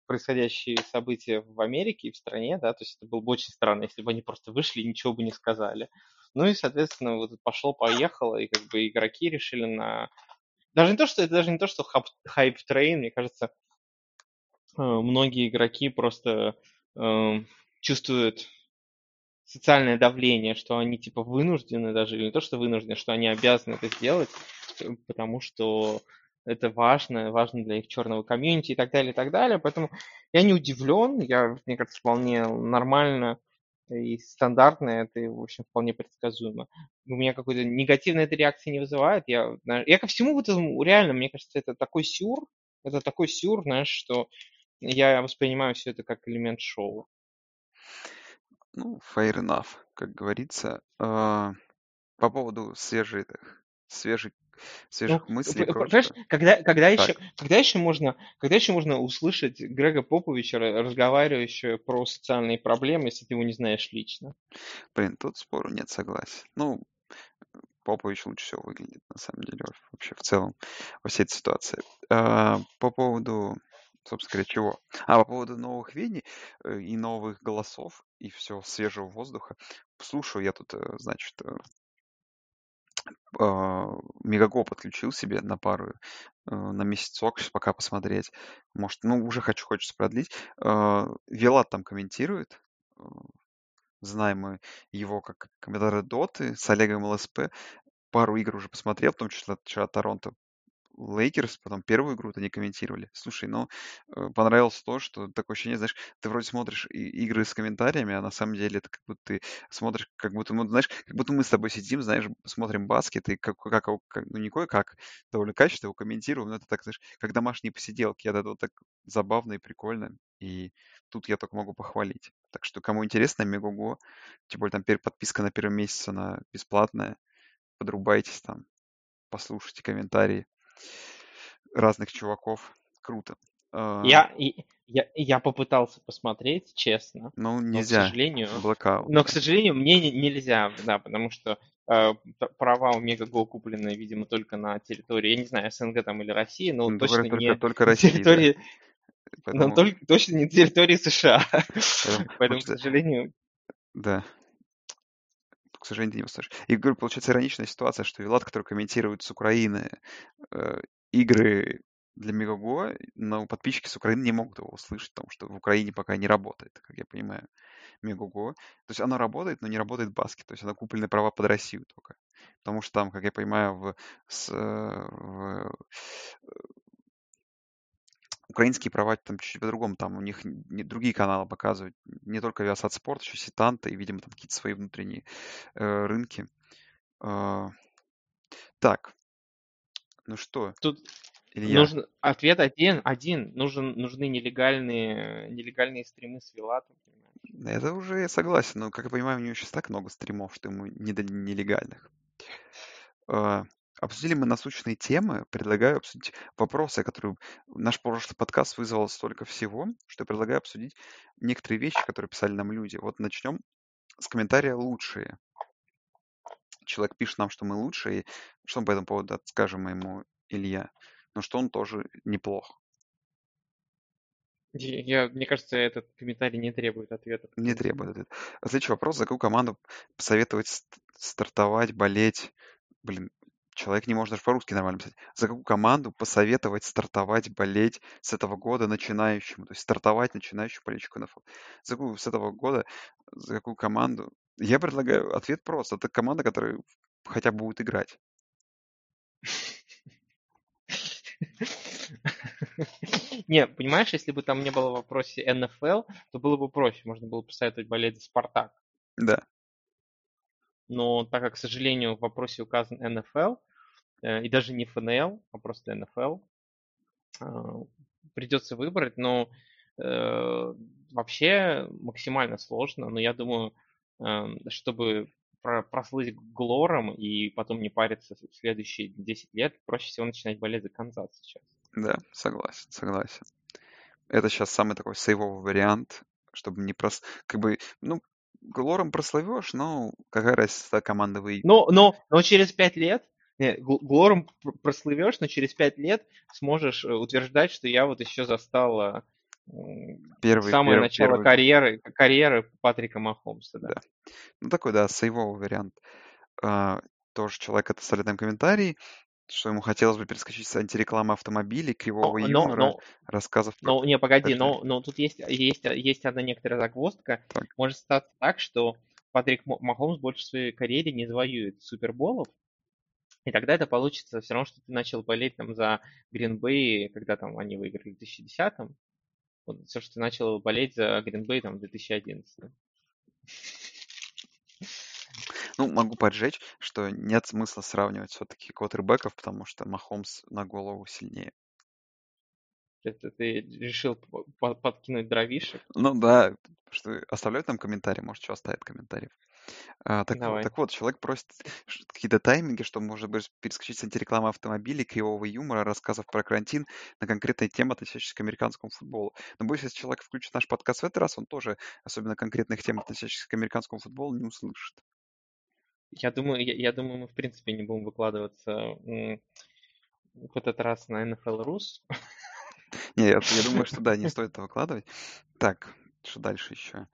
Speaker 2: происходящие события в Америке и в стране, да, то есть это было бы очень странно, если бы они просто вышли и ничего бы не сказали. Ну и, соответственно, вот пошло-поехало, и как бы игроки решили на... Даже не то, что это даже не то, что hype train, мне кажется, э, многие игроки просто э, чувствуют социальное давление, что они типа вынуждены даже, или не то, что вынуждены, что они обязаны это сделать, э, потому что это важно, важно для их черного комьюнити и так далее, и так далее. Поэтому я не удивлен, я, мне кажется, вполне нормально и стандартно это, в общем, вполне предсказуемо. У меня какой-то негативной этой реакции не вызывает. Я, я ко всему вот этому реально, мне кажется, это такой сюр, это такой сюр, знаешь, что я воспринимаю все это как элемент шоу.
Speaker 3: Ну, fair enough, как говорится. А, по поводу свежих, свежих свежих ну, мыслей. Понимаешь,
Speaker 2: когда, когда, еще, когда, еще можно, когда еще можно услышать Грега Поповича, разговаривающего про социальные проблемы, если ты его не знаешь лично?
Speaker 3: Блин, тут спору нет, согласен. Ну, Попович лучше всего выглядит, на самом деле, вообще в целом, во всей этой ситуации. А, по поводу, собственно говоря, чего? А, по поводу новых вений э, и новых голосов, и все свежего воздуха. Слушаю я тут, э, значит, э, Мегаго подключил себе на пару, э, на месяцок, сейчас пока посмотреть. Может, ну, уже хочу, хочется продлить. А, Вилат там комментирует. Э, знаем мы его как комментатора Доты с Олегом ЛСП. Пару игр уже посмотрел, в том числе вчера Торонто Lakers, потом первую игру они комментировали. Слушай, ну, э, понравилось то, что такое ощущение, знаешь, ты вроде смотришь игры с комментариями, а на самом деле это как будто ты смотришь, как будто, ну, знаешь, как будто мы с тобой сидим, знаешь, смотрим баскет, и как, как, как ну, не кое-как, довольно качественно его комментируем, но это так, знаешь, как домашние посиделки, это вот так забавно и прикольно, и тут я только могу похвалить. Так что, кому интересно, Мегуго, тем более там подписка на первый месяц, она бесплатная, подрубайтесь там, послушайте комментарии разных чуваков. Круто.
Speaker 2: А, я, я, я попытался посмотреть, честно.
Speaker 3: Ну, нельзя.
Speaker 2: Но, к сожалению,
Speaker 3: Blackout.
Speaker 2: но, к сожалению, мне нельзя, да, потому что э, права у Мегаго куплены, видимо, только на территории, я не знаю, СНГ там или России, но ну, точно только, не
Speaker 3: только Россия,
Speaker 2: территории, да. Поэтому... но только, точно не территории США. Поэтому, Поэтому к сожалению...
Speaker 3: Да, сожалению, ты не услышишь. И говорю, получается ироничная ситуация, что Вилат, который комментирует с Украины э, игры для Мегаго, но подписчики с Украины не могут его услышать, потому что в Украине пока не работает, как я понимаю, Мегаго. То есть оно работает, но не работает баскет. То есть оно купленные права под Россию только. Потому что там, как я понимаю, в, с, э, в, украинские права там чуть-чуть по-другому, там у них не, другие каналы показывают, не только Viasat Sport, еще Ситанта и, видимо, там какие-то свои внутренние э, рынки. Э, так, ну что?
Speaker 2: Тут
Speaker 3: Илья.
Speaker 2: нужен ответ один, один. Нужен, нужны нелегальные, нелегальные стримы с Вилатом.
Speaker 3: Это уже я согласен, но, как я понимаю, у него сейчас так много стримов, что ему не до нелегальных. Э, Обсудили мы насущные темы. Предлагаю обсудить вопросы, которые... Наш прошлый подкаст вызвал столько всего, что я предлагаю обсудить некоторые вещи, которые писали нам люди. Вот начнем с комментария «лучшие». Человек пишет нам, что мы лучшие. Что мы по этому поводу скажем ему, Илья? Но что он тоже неплох.
Speaker 2: Я, мне кажется, этот комментарий не требует ответа.
Speaker 3: Не требует ответа. Следующий вопрос. За какую команду посоветовать стартовать, болеть? Блин, человек не может даже по-русски нормально писать. За какую команду посоветовать стартовать, болеть с этого года начинающему? То есть стартовать начинающему болельщику НФЛ. За какую с этого года, за какую команду? Я предлагаю ответ просто. Это команда, которая хотя бы будет играть.
Speaker 2: Не, понимаешь, если бы там не было в вопросе НФЛ, то было бы проще. Можно было посоветовать болеть за Спартак.
Speaker 3: Да.
Speaker 2: Но так как, к сожалению, в вопросе указан НФЛ, э, и даже не ФНЛ, а просто НФЛ, а, придется выбрать. Но э, вообще максимально сложно. Но я думаю, эм, чтобы прослыть глором и потом не париться в следующие 10 лет, проще всего начинать болеть за Канзас сейчас.
Speaker 3: Да, согласен, согласен. Это сейчас самый такой сейвовый вариант, чтобы не прос... Как бы, ну, Глором прославешь, но какая разница, команда выиграет.
Speaker 2: Но, но, но через пять лет, не, Глором прославешь, но через пять лет сможешь э, утверждать, что я вот еще застал первый, самое первый, начало первый... карьеры, карьеры Патрика Махомса. Да. да.
Speaker 3: Ну такой, да, сейвовый вариант. А, тоже человек это нам комментарий что ему хотелось бы перескочить с антирекламы автомобилей, кривого но, юмора, но, рассказов
Speaker 2: про... Но, не, погоди, но, но тут есть, есть, есть одна некоторая загвоздка. Так. Может статься так, что Патрик Махомс больше в своей карьере не завоюет суперболов, и тогда это получится все равно, что ты начал болеть там за Гринбей, когда там они выиграли в 2010-м. Вот все, что ты начал болеть за Гринбей там в 2011
Speaker 3: ну, могу поджечь, что нет смысла сравнивать все-таки квотербеков, потому что Махомс на голову сильнее.
Speaker 2: Это ты решил подкинуть дровишек?
Speaker 3: Ну да, что оставляют там комментарии, может, что оставит комментариев. А, так, вот, так вот, человек просит какие-то тайминги, чтобы, может быть, перескочить с антирекламы автомобилей, кривого юмора, рассказов про карантин на конкретные темы, относящиеся к американскому футболу. Но боюсь, если человек включит наш подкаст в этот раз, он тоже особенно конкретных тем, относящихся к американскому футболу, не услышит.
Speaker 2: Я думаю, я, я думаю, мы в принципе не будем выкладываться в этот раз на NFL Rus.
Speaker 3: Не, я, я думаю, что да, не стоит это выкладывать. Так, что дальше еще?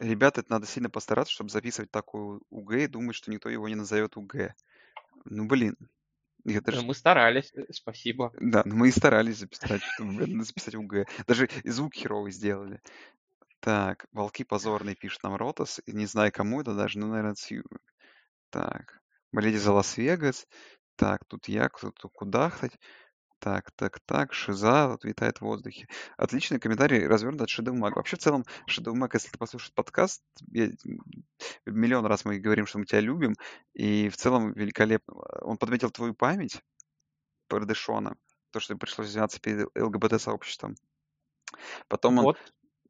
Speaker 3: Ребята, это надо сильно постараться, чтобы записывать такую УГ и думать, что никто его не назовет УГ. Ну, блин.
Speaker 2: Я даже... Мы старались, э, спасибо.
Speaker 3: Да, ну мы и старались записать, чтобы записать УГ. Даже звук херовый сделали. Так, волки позорные пишет нам Ротас. Не знаю, кому это даже, ну, наверное, Сью. Так, болеть за Лас-Вегас. Так, тут я, кто-то кудахтать. Так, так, так, Шиза вот витает в воздухе. Отличный комментарий развернут от Shadow Mag. Вообще, в целом, Shadow Mag, если ты послушаешь подкаст, я, миллион раз мы говорим, что мы тебя любим, и в целом великолепно. Он подметил твою память про Дэшона, то, что пришлось извиняться перед ЛГБТ-сообществом. Потом он,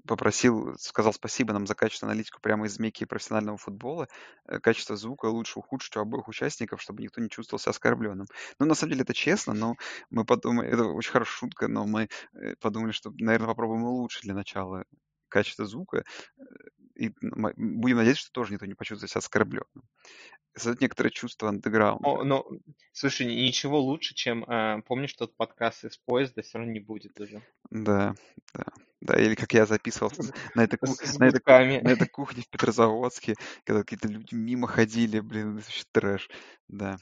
Speaker 3: попросил, сказал спасибо нам за качественную аналитику прямо из змейки профессионального футбола. Э, качество звука лучше ухудшить у обоих участников, чтобы никто не чувствовал себя оскорбленным. Ну, на самом деле, это честно, но мы подумали, это очень хорошая шутка, но мы э, подумали, что, наверное, попробуем улучшить для начала качество звука. Э, и будем надеяться, что тоже никто не почувствует себя оскорбленным. Создать некоторое чувство андеграунда.
Speaker 2: О, но, слушай, ничего лучше, чем, э, помнишь, тот подкаст из поезда все равно не будет уже.
Speaker 3: Да, да. Да, или как я записывался на этой, на этой, на этой кухне в Петрозаводске, когда какие-то люди мимо ходили, блин, это вообще трэш. Да.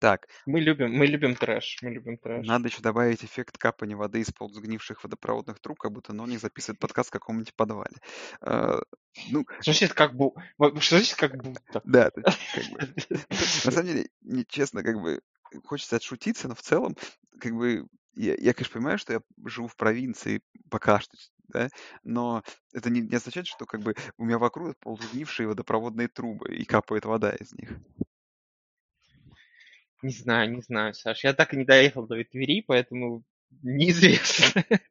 Speaker 3: Так,
Speaker 2: Мы любим, мы любим трэш, мы любим трэш.
Speaker 3: надо еще добавить эффект капания воды из полусгнивших водопроводных труб, как будто Ноник записывает подкаст в каком-нибудь подвале. Э, Ну,
Speaker 2: Что значит как бу... во- Что значит как будто?
Speaker 3: да, как бы, на самом деле, не, честно, как бы хочется отшутиться, но в целом, как бы, я, я, конечно, понимаю, что я живу в провинции пока что, да, но это не, не означает, что как бы у меня вокруг полузгнившие водопроводные трубы и капает вода из них.
Speaker 2: Не знаю, не знаю, Саш. Я так и не доехал до Твери, поэтому неизвестно.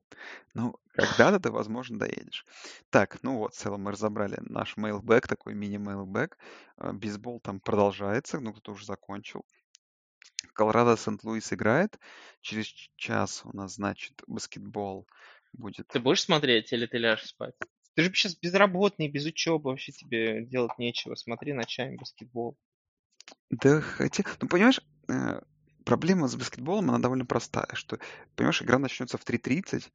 Speaker 3: Ну, когда-то ты, возможно, доедешь. Так, ну вот, в целом мы разобрали наш мейлбэк, такой мини-мейлбэк. Бейсбол там продолжается, ну, кто-то уже закончил. Колорадо Сент-Луис играет. Через час у нас, значит, баскетбол будет.
Speaker 2: Ты будешь смотреть или ты ляжешь спать? Ты же сейчас безработный, без учебы, вообще тебе делать нечего. Смотри ночами баскетбол.
Speaker 3: Да хотя, ну, понимаешь, э, проблема с баскетболом, она довольно простая, что, понимаешь, игра начнется в 3.30,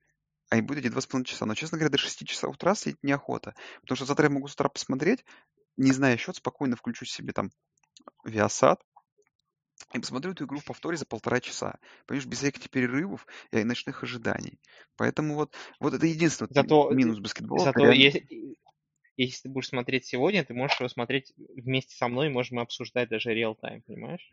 Speaker 3: а и будет эти 2,5 часа. Но, честно говоря, до 6 часов утра сидеть неохота. Потому что завтра я могу с утра посмотреть, не зная счет, спокойно включу себе там Viasat и посмотрю эту игру в повторе за полтора часа. Понимаешь, без всяких перерывов и ночных ожиданий. Поэтому вот, вот это единственный
Speaker 2: Зато,
Speaker 3: минус баскетбола.
Speaker 2: зато
Speaker 3: реально-
Speaker 2: если, если ты будешь смотреть сегодня, ты можешь его смотреть вместе со мной, можем обсуждать даже реал-тайм, понимаешь?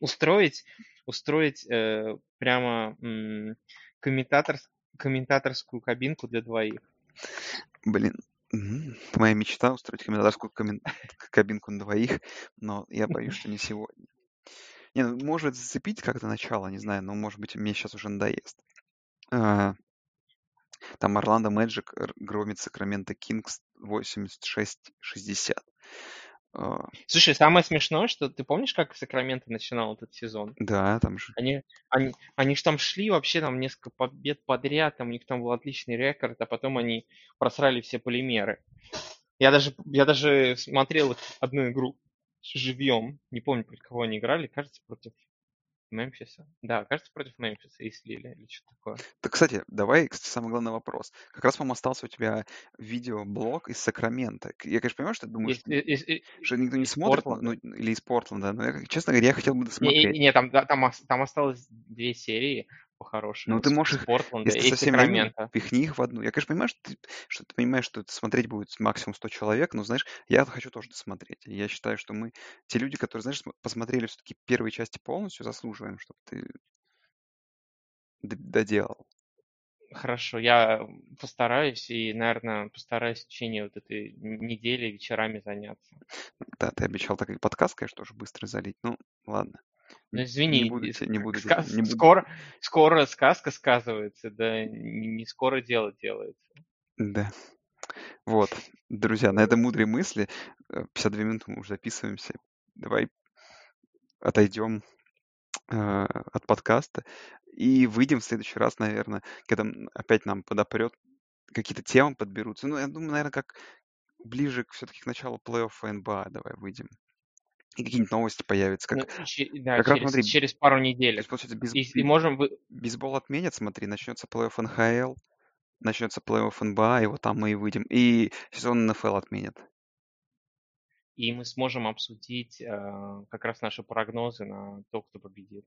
Speaker 2: Устроить, устроить э, прямо м, комментатор, комментаторскую кабинку для двоих.
Speaker 3: Блин, мгм, моя мечта устроить комментаторскую коммен- кабинку на двоих, но я боюсь, что не сегодня. Не, ну, может зацепить как-то начало, не знаю, но может быть мне сейчас уже надоест. А, Там Орландо Мэджик громит Сакраменто Кингс 86-60. А,
Speaker 2: Слушай, самое смешное, что ты помнишь, как Сакраменто начинал этот сезон?
Speaker 3: Да, там же.
Speaker 2: Они, они, они же там шли вообще там несколько побед подряд, там у них там был отличный рекорд, а потом они просрали все полимеры. Я даже, я даже смотрел одну игру живьем, не помню, против кого они играли, кажется, против Мемфиса. Да, кажется, против Мемфиса и слили или что-то такое.
Speaker 3: Так, кстати, давай, кстати, самый главный вопрос. Как раз, по-моему, остался у тебя видеоблог из Сакрамента. Я, конечно, понимаю, что ты думаешь,
Speaker 2: Из, из- из-
Speaker 3: что никто не смотрит,
Speaker 2: Портленда.
Speaker 3: ну, или из Портленда, но, я, честно говоря, я хотел бы досмотреть.
Speaker 2: не, не, там, там, там осталось две серии по-хорошему.
Speaker 3: Ну, ты можешь их,
Speaker 2: Портленда
Speaker 3: если
Speaker 2: и
Speaker 3: совсем
Speaker 2: Сакрамента.
Speaker 3: пихни их в одну. Я, конечно, понимаю, что ты, что ты понимаешь, что это смотреть будет максимум 100 человек, но, знаешь, я хочу тоже досмотреть. Я считаю, что мы, те люди, которые, знаешь, см- посмотрели все-таки первые части полностью, заслуживаем, чтобы ты доделал.
Speaker 2: Хорошо, я постараюсь и, наверное, постараюсь в течение вот этой недели вечерами заняться.
Speaker 3: Да, ты обещал так и подкаст, конечно, тоже быстро залить. Ну, ладно.
Speaker 2: Ну, извини,
Speaker 3: Не буду,
Speaker 2: и
Speaker 3: те- не буду,
Speaker 2: ска-
Speaker 3: не буду.
Speaker 2: скоро, скоро сказка сказывается, да не скоро дело делается.
Speaker 3: Да. Вот, друзья, на этой мудрой мысли, э, 52 минуты мы уже записываемся. Давай отойдем э, от подкаста и выйдем в следующий раз, наверное, когда опять нам подопрет, какие-то темы подберутся. Ну, я думаю, наверное, как ближе к все-таки к началу плей-оффа НБА давай выйдем. И какие-нибудь новости появятся. Как,
Speaker 2: Ну, че- да,
Speaker 3: как раз
Speaker 2: через,
Speaker 3: смотри,
Speaker 2: через пару
Speaker 3: то
Speaker 2: недель.
Speaker 3: есть, получается, без,
Speaker 2: И, и можем вы...
Speaker 3: бейсбол отменят, смотри, начнется плей-офф НХЛ, начнется плей-офф НБА, и вот там мы и выйдем. И сезон НФЛ отменят.
Speaker 2: и мы сможем обсудить э, как раз наши прогнозы на то, кто победит.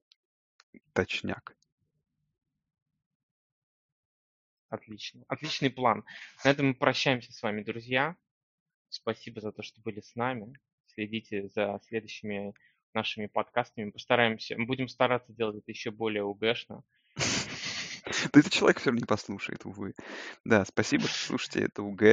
Speaker 3: Точняк.
Speaker 2: Отлично. Отличный план. На этом мы прощаемся с вами, друзья. Спасибо за то, что были с нами. Следите за следующими нашими подкастами. Постараемся, будем стараться делать это еще более угэшно.
Speaker 3: Да этот человек все равно не послушает, увы. Да, спасибо, что слушаете это УГ.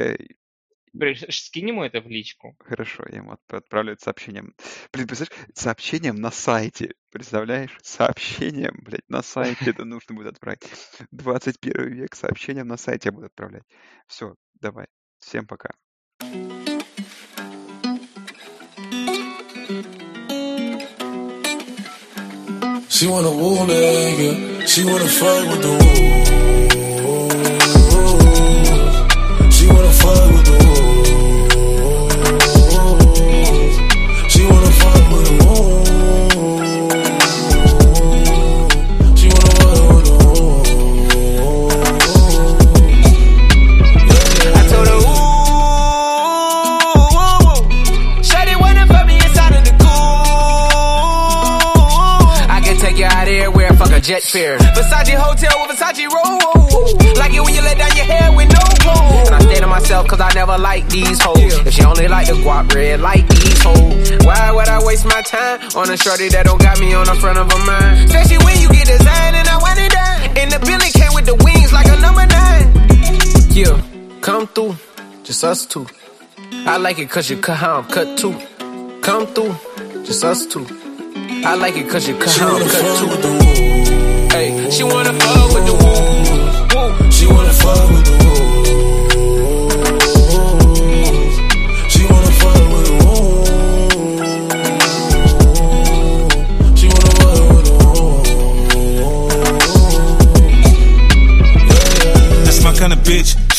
Speaker 2: Скинь ему это в личку.
Speaker 3: Хорошо, я ему отп- отправлю это сообщением. Блин, представляешь, сообщением на сайте. Представляешь? Сообщением, блядь, на сайте это нужно будет отправить. 21 век сообщением на сайте я буду отправлять. Все, давай. Всем пока.
Speaker 4: She wanna woo nigga. She wanna fuck with the woo. She wanna fuck with the woo.
Speaker 5: Jet fare. Versace hotel with Versace roll. Like it when you let down your hair with no clothes. And I stay to myself cause I never like these hoes. If she only like the guap red, like these hoes. Why would I waste my time on a shorty that don't got me on the front of a mind? Especially when you get designed and I want it done. And the Billy came with the wings like a number nine. Yeah, come through, just us two. I like it cause you cut how I'm cut too. Come through, just us two. I like it cause you cut how I'm
Speaker 4: wanna
Speaker 5: cut
Speaker 4: fuck
Speaker 5: too. Hey, she wanna fuck with the woo.
Speaker 4: She wanna fuck with the woo. She wanna fuck with the woo. She wanna fuck with the woo.
Speaker 6: That's my kind of bitch.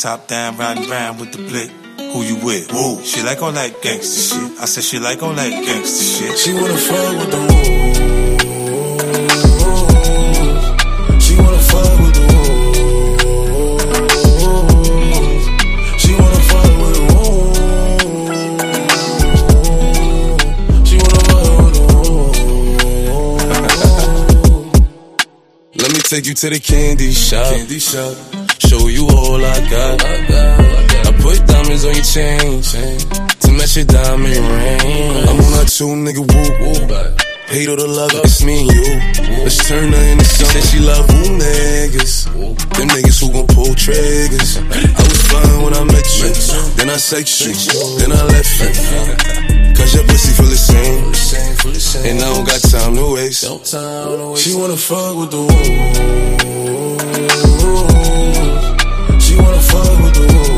Speaker 6: Top down, riding round with the blick. Who you with? Woo. She like all that gangster shit. I said she like all that gangster shit.
Speaker 4: She wanna fuck with the woo. She wanna fuck with the woo. She wanna fuck with the woo. She wanna fuck with the woo. Let me take you to the candy shop. Candy shop. Show you all I got. I put diamonds on your chain to match your diamond ring. I'm on a two nigga woo woo. Hate all the love, it's me and you. Let's turn her into something. She love woo niggas. Them niggas who gon' pull triggers. I was fine when I met you. Then I sex you. Then I left you. Cause your pussy feel the same. And I don't got time to waste. She wanna fuck with the woo. fogo do